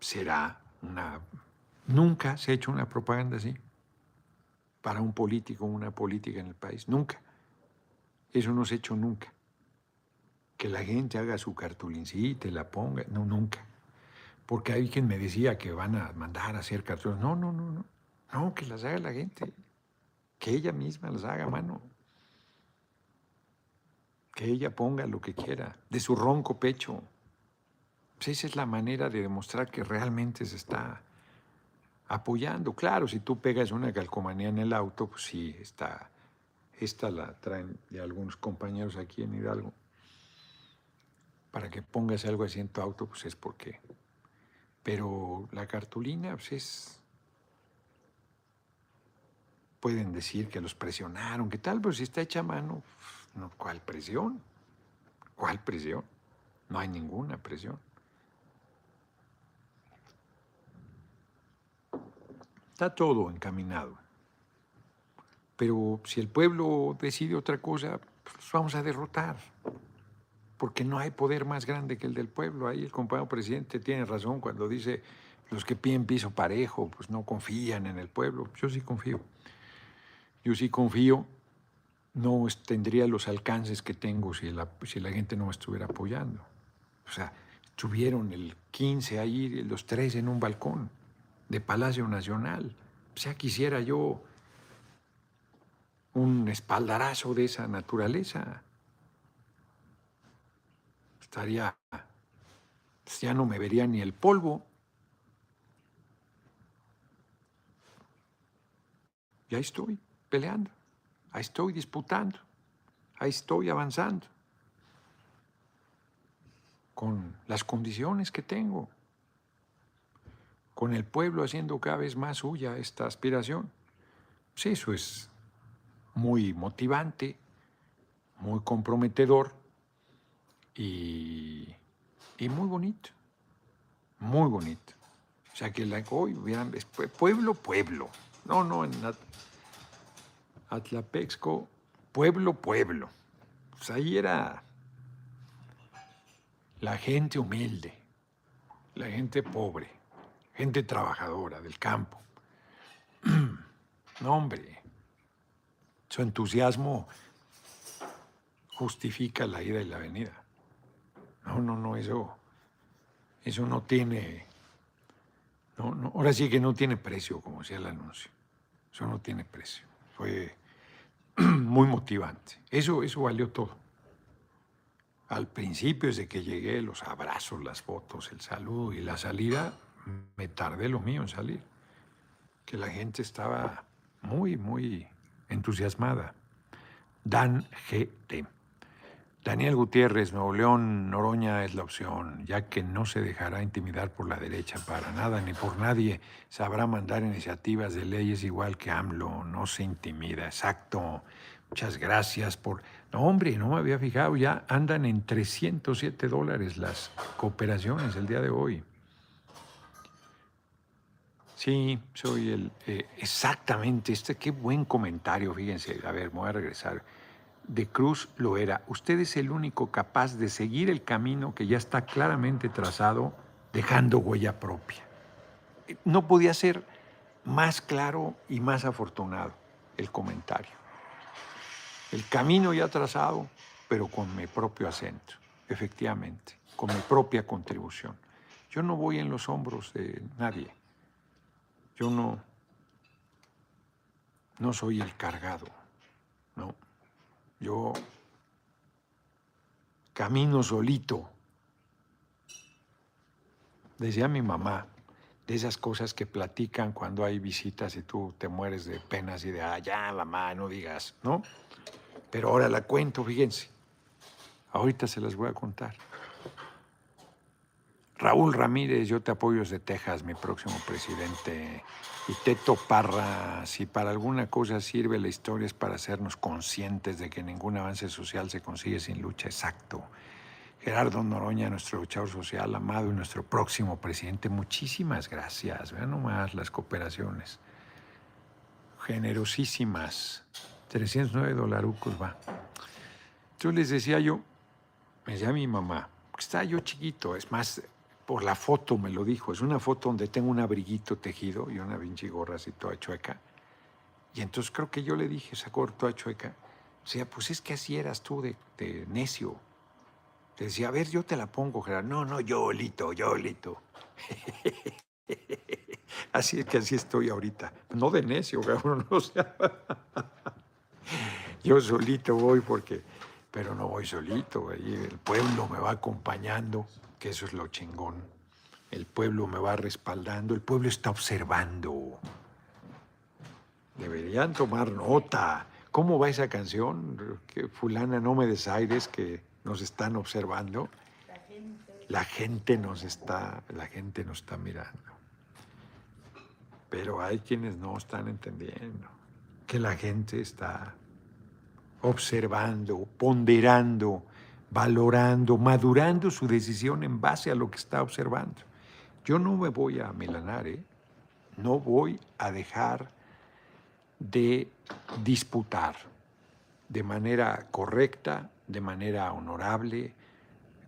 Será una... Nunca se ha hecho una propaganda así para un político, una política en el país. Nunca. Eso no se ha hecho nunca. Que la gente haga su cartulincita y la ponga. No, nunca. Porque hay quien me decía que van a mandar a hacer cartulinas. No, no, no, no. No, que las haga la gente. Que ella misma las haga a mano. Que ella ponga lo que quiera, de su ronco pecho. Pues esa es la manera de demostrar que realmente se está apoyando. Claro, si tú pegas una calcomanía en el auto, pues sí, está. Esta la traen de algunos compañeros aquí en Hidalgo. Para que pongas algo así en tu auto, pues es porque. Pero la cartulina, pues es. Pueden decir que los presionaron, ¿qué tal? Pero si está hecha a mano, no, ¿cuál presión? ¿Cuál presión? No hay ninguna presión. Está todo encaminado. Pero si el pueblo decide otra cosa, pues vamos a derrotar. Porque no hay poder más grande que el del pueblo. Ahí el compañero presidente tiene razón cuando dice los que piden piso parejo, pues no confían en el pueblo. Yo sí confío. Yo sí confío. No tendría los alcances que tengo si la, gente no me estuviera apoyando. O sea, estuvieron el 15 ahí, los tres en un balcón de Palacio Nacional. O sea, quisiera yo un espaldarazo de esa naturaleza. Estaría, pues ya no me vería ni el polvo. Y ahí estoy peleando, ahí estoy disputando, ahí estoy avanzando con las condiciones que tengo con el pueblo haciendo cada vez más suya esta aspiración. Pues eso es muy motivante, muy comprometedor y, muy bonito, muy bonito. O sea que la, hoy vean, pueblo, pueblo. No, no, en Atlapexco, pueblo, pueblo. Pues ahí era la gente humilde, la gente pobre gente trabajadora del campo. No, hombre, su entusiasmo justifica la ida y la venida. No, no, no, eso, eso no tiene, no, no, ahora sí que no tiene precio, como decía el anuncio. Eso no tiene precio. Fue muy motivante. Eso, eso valió todo. Al principio, desde que llegué, los abrazos, las fotos, el saludo y la salida, me tardé lo mío en salir, que la gente estaba muy, muy entusiasmada. Dan GT. Daniel Gutiérrez, Nuevo León, Noroña es la opción, ya que no se dejará intimidar por la derecha para nada ni por nadie. Sabrá mandar iniciativas de leyes igual que AMLO, no se intimida. Exacto. Muchas gracias por... No, hombre, no me había fijado, ya andan en 307 dólares las cooperaciones el día de hoy. Sí, soy el... Eh, exactamente, este, qué buen comentario, fíjense. A ver, me voy a regresar. De Cruz lo era. Usted es el único capaz de seguir el camino que ya está claramente trazado, dejando huella propia. No podía ser más claro y más afortunado el comentario. El camino ya trazado, pero con mi propio acento, efectivamente, con mi propia contribución. Yo no voy en los hombros de nadie. Yo no, no soy el cargado, no. Yo camino solito. Decía mi mamá, de esas cosas que platican cuando hay visitas y tú te mueres de penas y de, ah, ya, mamá, no digas, ¿no? Pero ahora la cuento, fíjense. Ahorita se las voy a contar. Raúl Ramírez, yo te apoyo desde Texas, mi próximo presidente. Y Teto Parra, si para alguna cosa sirve la historia es para hacernos conscientes de que ningún avance social se consigue sin lucha, exacto. Gerardo Noroña, nuestro luchador social amado y nuestro próximo presidente, muchísimas gracias. Vean nomás las cooperaciones. Generosísimas. 309 dolarucos va. Yo les decía yo, me decía mi mamá, está yo chiquito, es más, por la foto me lo dijo. Es una foto donde tengo un abriguito tejido y una Vinci gorra así toda chueca. Y entonces creo que yo le dije, gorra toda chueca, sea, pues es que así eras tú de, de necio. Te decía, a ver, yo te la pongo, Gerardo. No, no, yo olito, yo olito. así es que así estoy ahorita. No de necio, cabrón. O sea, yo solito voy porque, pero no voy solito. El pueblo me va acompañando, que eso es lo chingón. El pueblo me va respaldando, el pueblo está observando. Deberían tomar nota. ¿Cómo va esa canción? Que fulana no me desaires que nos están observando. La gente nos está, la gente nos está mirando. Pero hay quienes no están entendiendo que la gente está observando, ponderando, valorando, madurando su decisión en base a lo que está observando. Yo no me voy a melanar, ¿eh? no voy a dejar de disputar de manera correcta, de manera honorable,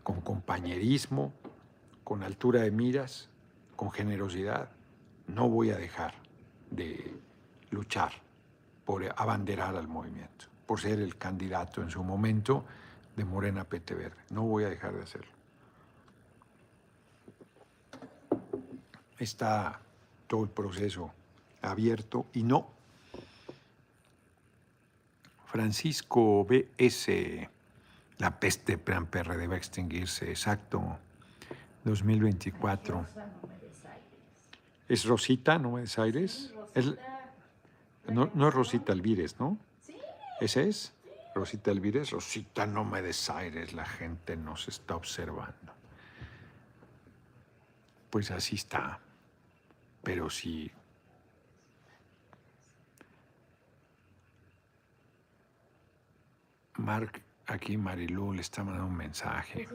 con compañerismo, con altura de miras, con generosidad. No voy a dejar de luchar por abanderar al movimiento, por ser el candidato en su momento de Morena Pete Verde. No voy a dejar de hacerlo. Está todo el proceso abierto y no. Francisco B.S. La peste plan PRD va a extinguirse, exacto. 2024. ¿Es Rosita, no es Aires? Es- no, no es Rosita Alvírez, ¿no? ¿Ese es? Rosita Alvírez. Rosita, no me desaires, la gente nos está observando. Pues así está. Pero sí. Marc, aquí Marilú le está mandando un mensaje.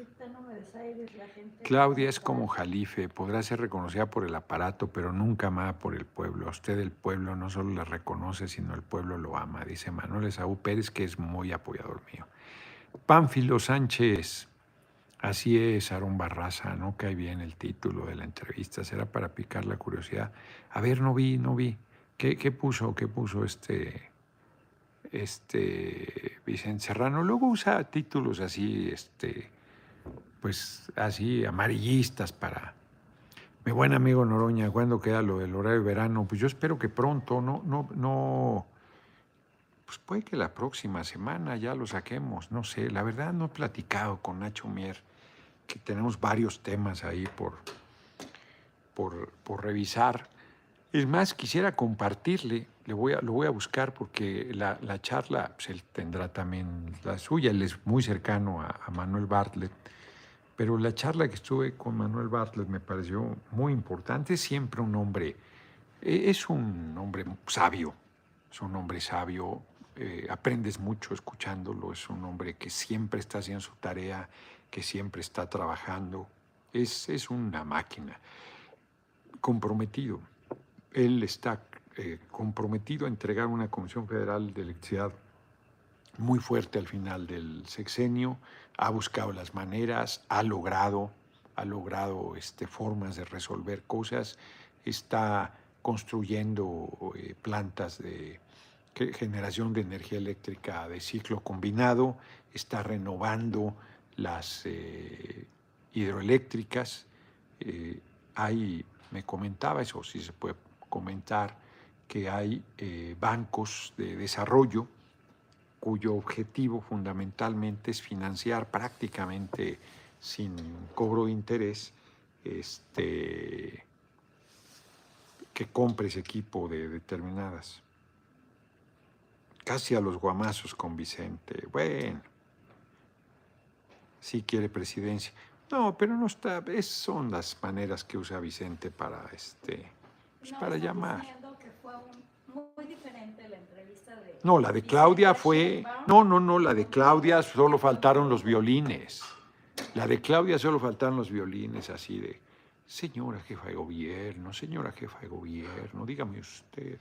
Claudia es como Jalife, podrá ser reconocida por el aparato, pero nunca amada por el pueblo. A usted el pueblo no solo la reconoce, sino el pueblo lo ama, dice Manuel Esaú Pérez, que es muy apoyador mío. Pánfilo Sánchez, así es, Aarón Barraza, no cae bien el título de la entrevista, será para picar la curiosidad. A ver, no vi, no vi. ¿Qué, qué puso, qué puso este, este Vicente Serrano? Luego usa títulos así, este, pues así amarillistas para... Mi buen amigo Noroña, ¿cuándo queda lo del horario de verano? Pues yo espero que pronto, no, no, no, pues puede que la próxima semana ya lo saquemos, no sé, la verdad no he platicado con Nacho Mier, que tenemos varios temas ahí por, por, por revisar. Es más, quisiera compartirle, lo voy a buscar porque la, la charla, pues él tendrá también la suya, él es muy cercano a, Manuel Bartlett, pero la charla que estuve con Manuel Bartlett me pareció muy importante, siempre un hombre, eh, es un hombre sabio, es un hombre sabio, eh, aprendes mucho escuchándolo, es un hombre que siempre está haciendo su tarea, que siempre está trabajando, es, es una máquina, comprometido. Él está eh, comprometido a entregar una Comisión Federal de Electricidad muy fuerte al final del sexenio, ha buscado las maneras, ha logrado, ha logrado este, formas de resolver cosas, está construyendo eh, plantas de generación de energía eléctrica de ciclo combinado, está renovando las eh, hidroeléctricas. eh, hay, me comentaba eso, si se puede comentar, que hay eh, bancos de desarrollo cuyo objetivo fundamentalmente es financiar prácticamente sin cobro de interés este, que compres equipo de determinadas. Casi a los guamazos con Vicente. Bueno, sí quiere presidencia. No, pero no está. es- son las maneras que usa Vicente para este, pues, No, para llamar. diciendo que fue un- muy diferente la entrevista de No, la de Claudia fue. No, no, no, la de Claudia solo faltaron los violines. La de Claudia solo faltaron los violines, así de. Señora jefa de gobierno, señora jefa de gobierno, dígame usted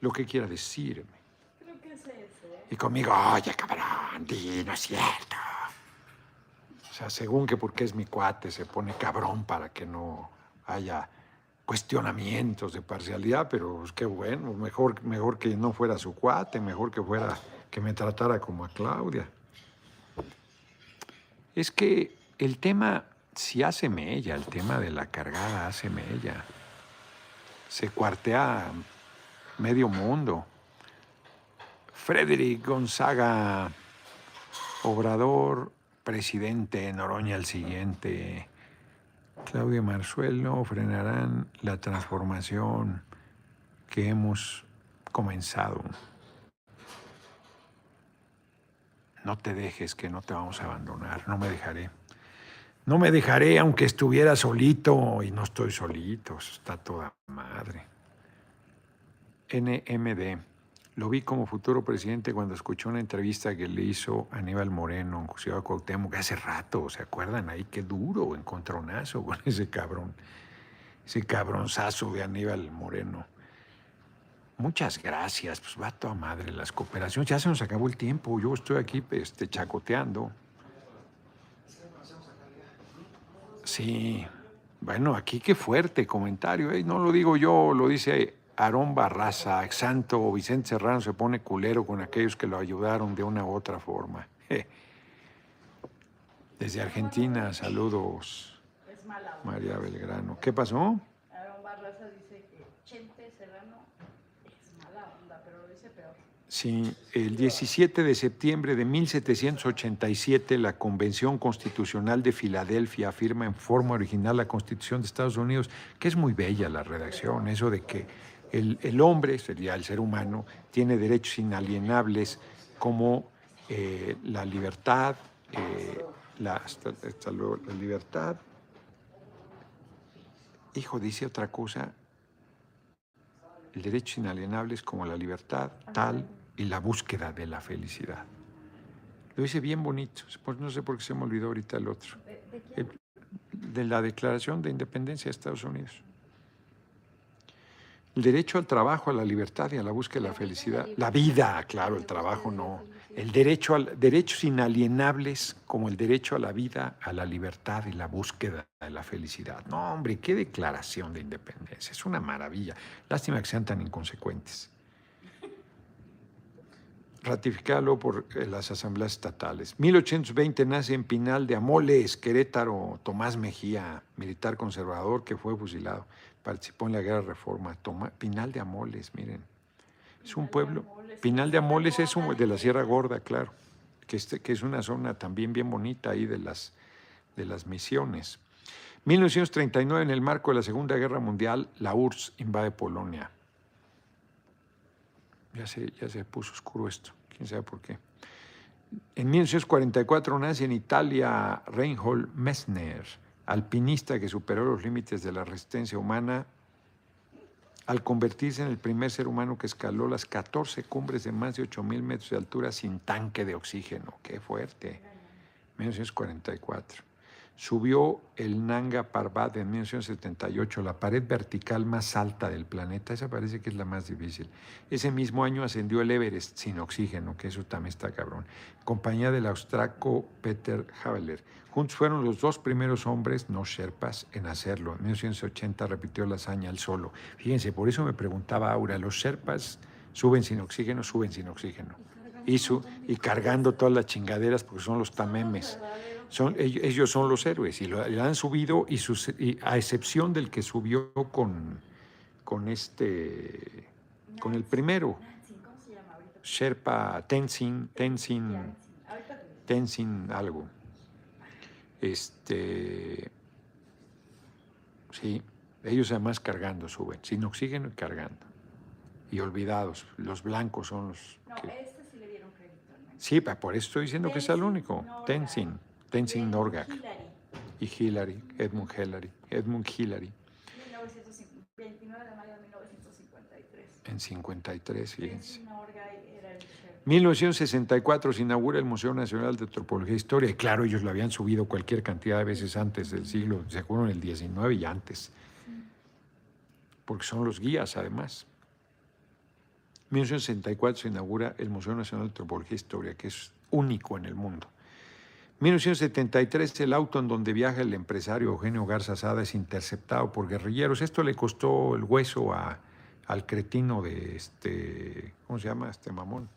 lo que quiera decirme. Creo que es ese. ¿eh? Y conmigo, oye, cabrón, di, no es cierto. O sea, según que porque es mi cuate, se pone cabrón para que no haya cuestionamientos de parcialidad, pero pues, qué bueno, mejor, mejor que no fuera su cuate, mejor que fuera, que me tratara como a Claudia. Es que el tema, si hace mella, el tema de la cargada hace mella. Se cuartea medio mundo. Frederick Gonzaga, Obrador, presidente Noroña el siguiente. Claudia Marzuel no frenarán la transformación que hemos comenzado. No te dejes que no te vamos a abandonar, no me dejaré. No me dejaré aunque estuviera solito y no estoy solito, está toda madre. NMD. Lo vi como futuro presidente cuando escuché una entrevista que le hizo Aníbal Moreno en Ciudad Cuauhtémoc hace rato, ¿se acuerdan? Ahí qué duro, encontronazo con ese cabrón, ese cabronzazo de Aníbal Moreno. Muchas gracias, pues va toda madre las cooperaciones. Ya se nos acabó el tiempo, yo estoy aquí este, chacoteando. Sí, bueno, aquí qué fuerte comentario, ¿eh? no lo digo yo, lo dice Aarón Barraza, santo Vicente Serrano se pone culero con aquellos que lo ayudaron de una u otra forma. Desde Argentina, saludos. María Belgrano. ¿Qué pasó? Aarón Barraza dice que Chente Serrano es mala onda, pero lo dice peor. Sí, el 17 de septiembre de 1787 la Convención Constitucional de Filadelfia afirma en forma original la Constitución de Estados Unidos, que es muy bella la redacción, eso de que el, hombre, sería el ser humano, tiene derechos inalienables como eh, la libertad, eh, la, la libertad. Hijo, dice otra cosa, el derecho inalienables como la libertad, tal, y la búsqueda de la felicidad. Lo dice bien bonito, pues no sé por qué se me olvidó ahorita el otro. de la Declaración de Independencia de Estados Unidos. El derecho al trabajo, a la libertad y a la búsqueda de la felicidad. La vida, claro, el trabajo no. El derecho al, derechos inalienables como el derecho a la vida, a la libertad y la búsqueda de la felicidad. No, hombre, qué declaración de independencia. Es una maravilla. Lástima que sean tan inconsecuentes. Ratificado por eh, las asambleas estatales. 1820 nace en Pinal de Amoles, Querétaro, Tomás Mejía, militar conservador que fue fusilado participó en la Guerra Reforma. Toma, Pinal de Amoles, miren. Es un pueblo. Pinal de Amoles es un, de la Sierra Gorda, claro, que, este, que es una zona también bien bonita ahí de las, de las misiones. 1939, en el marco de la Segunda Guerra Mundial, la URSS invade Polonia. Ya se, ya se puso oscuro esto, quién sabe por qué. En 1944 nace en Italia Reinhold Messner, alpinista que superó los límites de la resistencia humana al convertirse en el primer ser humano que escaló las 14 cumbres de más de 8.000 metros de altura sin tanque de oxígeno. ¡Qué fuerte! 1944 subió el Nanga Parbat en 1978, la pared vertical más alta del planeta. Esa parece que es la más difícil. Ese mismo año ascendió el Everest sin oxígeno, que eso también está cabrón. Compañía del austraco Peter Haveler. Juntos fueron los dos primeros hombres, no Sherpas, en hacerlo. En 1980 repitió la hazaña al solo. Fíjense, por eso me preguntaba Aura, ¿los Sherpas suben sin oxígeno? Suben sin oxígeno. Y, su, y cargando todas las chingaderas porque son los tamemes ellos son los héroes y lo, han subido y, a excepción del que subió con, con este, con el primero, Sherpa Tenzin, Tenzin, Tenzin algo. Este, sí, ellos además cargando suben, sin oxígeno y cargando. Y olvidados, los blancos son los... No, este sí le dieron crédito. Sí, por eso estoy diciendo que es el único, Tenzin. Tenzin Norgak y Hillary, Edmund Hillary, Edmund Hillary. 29 de mayo de 1953. En 53, fíjense. 1964 se inaugura el Museo Nacional de Antropología e Historia. Y claro, ellos lo habían subido cualquier cantidad de veces antes del siglo, seguro en el 19 y antes. Porque son los guías, además. 1964 se inaugura el Museo Nacional de Antropología e Historia, que es único en el mundo. 1973, el auto en donde viaja el empresario Eugenio Garza Sada es interceptado por guerrilleros. Esto le costó el hueso a, al cretino de este, ¿cómo se llama este mamón?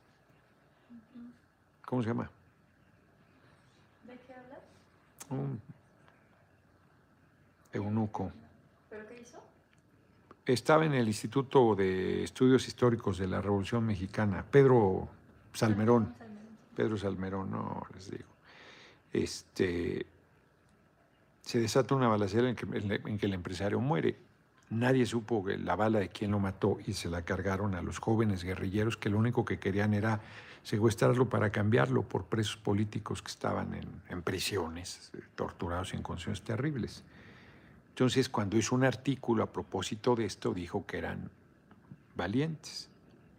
¿Cómo se llama? ¿De qué hablas? Un eunuco. ¿Pero qué hizo? Estaba en el Instituto de Estudios Históricos de la Revolución Mexicana, Pedro Salmerón. Pedro Salmerón, no les digo. Este, se desata una balacera en que, en que el empresario muere. Nadie supo que la bala de quién lo mató y se la cargaron a los jóvenes guerrilleros que lo único que querían era secuestrarlo para cambiarlo por presos políticos que estaban en, en prisiones, torturados en condiciones terribles. Entonces, cuando hizo un artículo a propósito de esto, dijo que eran valientes.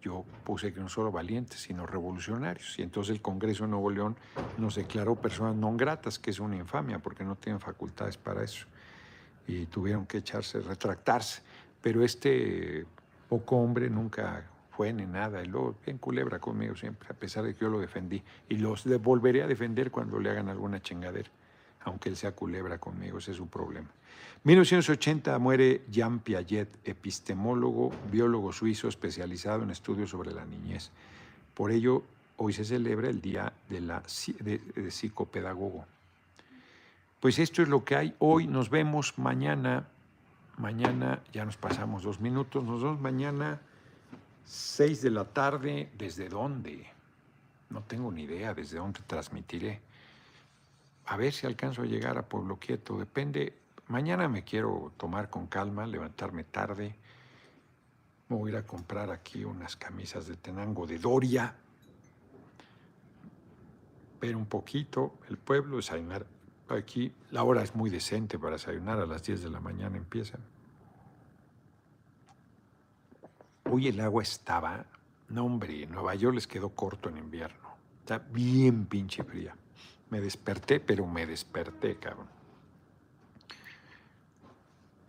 Yo puse que no solo valientes, sino revolucionarios. Y entonces el Congreso de Nuevo León nos declaró personas no gratas, que es una infamia, porque no tienen facultades para eso. Y tuvieron que echarse, retractarse. Pero este poco hombre nunca fue ni nada. Y luego, bien culebra conmigo siempre, a pesar de que yo lo defendí. Y los volveré a defender cuando le hagan alguna chingadera aunque él sea culebra conmigo, ese es su problema. 1980 muere Jean Piaget, epistemólogo, biólogo suizo especializado en estudios sobre la niñez. Por ello, hoy se celebra el Día de la de, de Psicopedagogo. Pues esto es lo que hay hoy. Nos vemos mañana. Mañana ya nos pasamos dos minutos. Nos vemos mañana, seis de la tarde. ¿Desde dónde? No tengo ni idea desde dónde transmitiré a ver si alcanzo a llegar a Pueblo Quieto. Depende. Mañana me quiero tomar con calma, levantarme tarde. Me voy a ir a comprar aquí unas camisas de Tenango de Doria. Ver un poquito el pueblo, desayunar aquí. La hora es muy decente para desayunar, a las 10 de la mañana empiezan. Hoy el agua estaba, no hombre, Nueva York les quedó corto en invierno. Está bien pinche fría. Me desperté, pero me desperté, cabrón.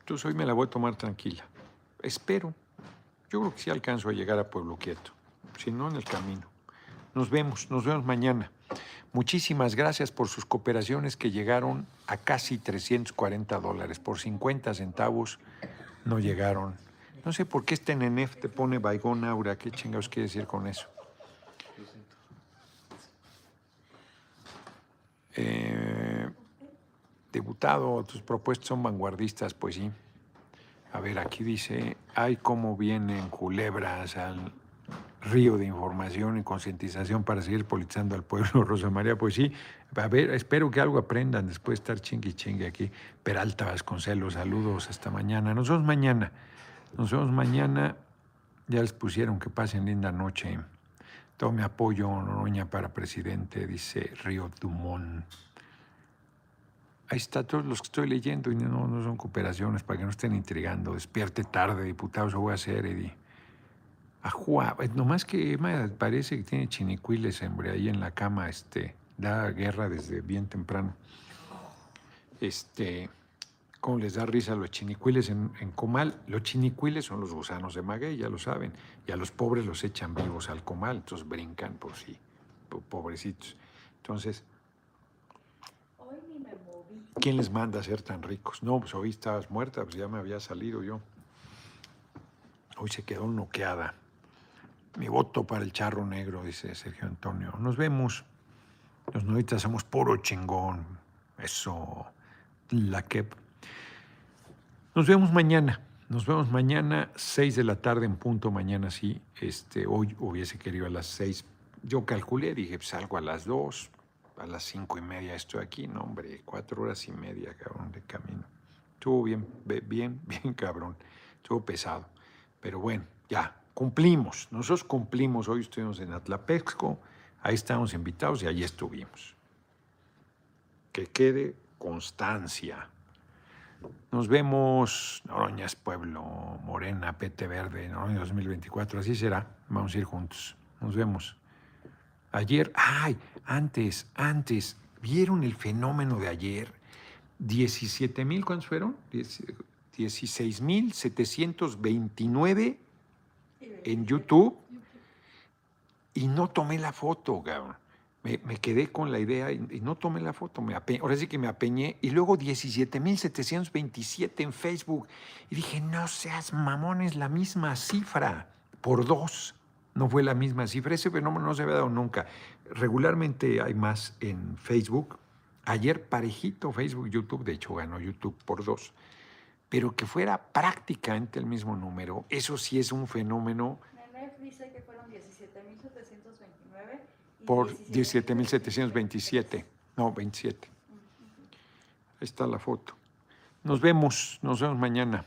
Entonces hoy me la voy a tomar tranquila. Espero. Yo creo que sí alcanzo a llegar a Pueblo Quieto. Si no, en el camino. Nos vemos, nos vemos mañana. Muchísimas gracias por sus cooperaciones que llegaron a casi 340 dólares. Por 50 centavos no llegaron. No sé por qué este NNF te pone Baigón Aura. ¿Qué chingados quiere decir con eso? Eh, diputado, tus propuestas son vanguardistas, pues sí. A ver, aquí dice, ay, cómo vienen culebras al río de información y concientización para seguir politizando al pueblo, Rosa María. Pues sí, a ver, espero que algo aprendan después de estar chingui chingue aquí. Peralta Vasconcelos, saludos hasta mañana. Nos vemos mañana. Nos vemos mañana. Ya les pusieron que pasen linda noche. Todo mi apoyo, Noroña para presidente, dice Río Dumont. Ahí está todos los que estoy leyendo y no, no son cooperaciones para que no estén intrigando. Despierte tarde, diputado, eso voy a hacer, Eddie. Ajua, nomás que me parece que tiene chinicuiles, hombre, ahí en la cama, este, da guerra desde bien temprano. Este, cómo les da risa a los chinicuiles en, comal. Los chinicuiles son los gusanos de maguey, ya lo saben. Y a los pobres los echan vivos al comal, entonces brincan por sí, pobrecitos. Entonces, ¿quién les manda a ser tan ricos? No, pues hoy estabas muerta, pues ya me había salido yo. Hoy se quedó noqueada. Mi voto para el charro negro, dice Sergio Antonio. Nos vemos. Los noitas somos puro chingón. Eso, la que nos vemos mañana. Nos vemos mañana, 6 de la tarde en punto. Mañana sí. Este, hoy hubiese querido a las 6. Yo calculé, dije, salgo a las 2, a las cinco y media estoy aquí. No, hombre, cuatro horas y media, cabrón, de camino. Estuvo bien, bien, bien, cabrón. Estuvo pesado. Pero bueno, ya, cumplimos. Nosotros cumplimos. Hoy estuvimos en Atlapexco. Ahí estábamos invitados y allí estuvimos. Que quede constancia. Nos vemos, Noroñas Pueblo, Morena, PT Verde, Noroña 2024, así será. Vamos a ir juntos. Nos vemos. Ayer, ay, antes, antes, ¿vieron el fenómeno de ayer? 17 mil, ¿cuántos fueron? 16 mil 729 en YouTube y no tomé la foto, cabrón me, quedé con la idea y, no tomé la foto. Me ape, ahora sí que me apeñé. Y luego 17,727 en Facebook. Y dije, no seas mamón, es la misma cifra, por dos. No fue la misma cifra. Ese fenómeno no se había dado nunca. Regularmente hay más en Facebook. Ayer parejito Facebook, YouTube, de hecho ganó YouTube por dos. Pero que fuera prácticamente el mismo número, eso sí es un fenómeno por 17.727. No, 27. Ahí está la foto. Nos vemos, nos vemos mañana.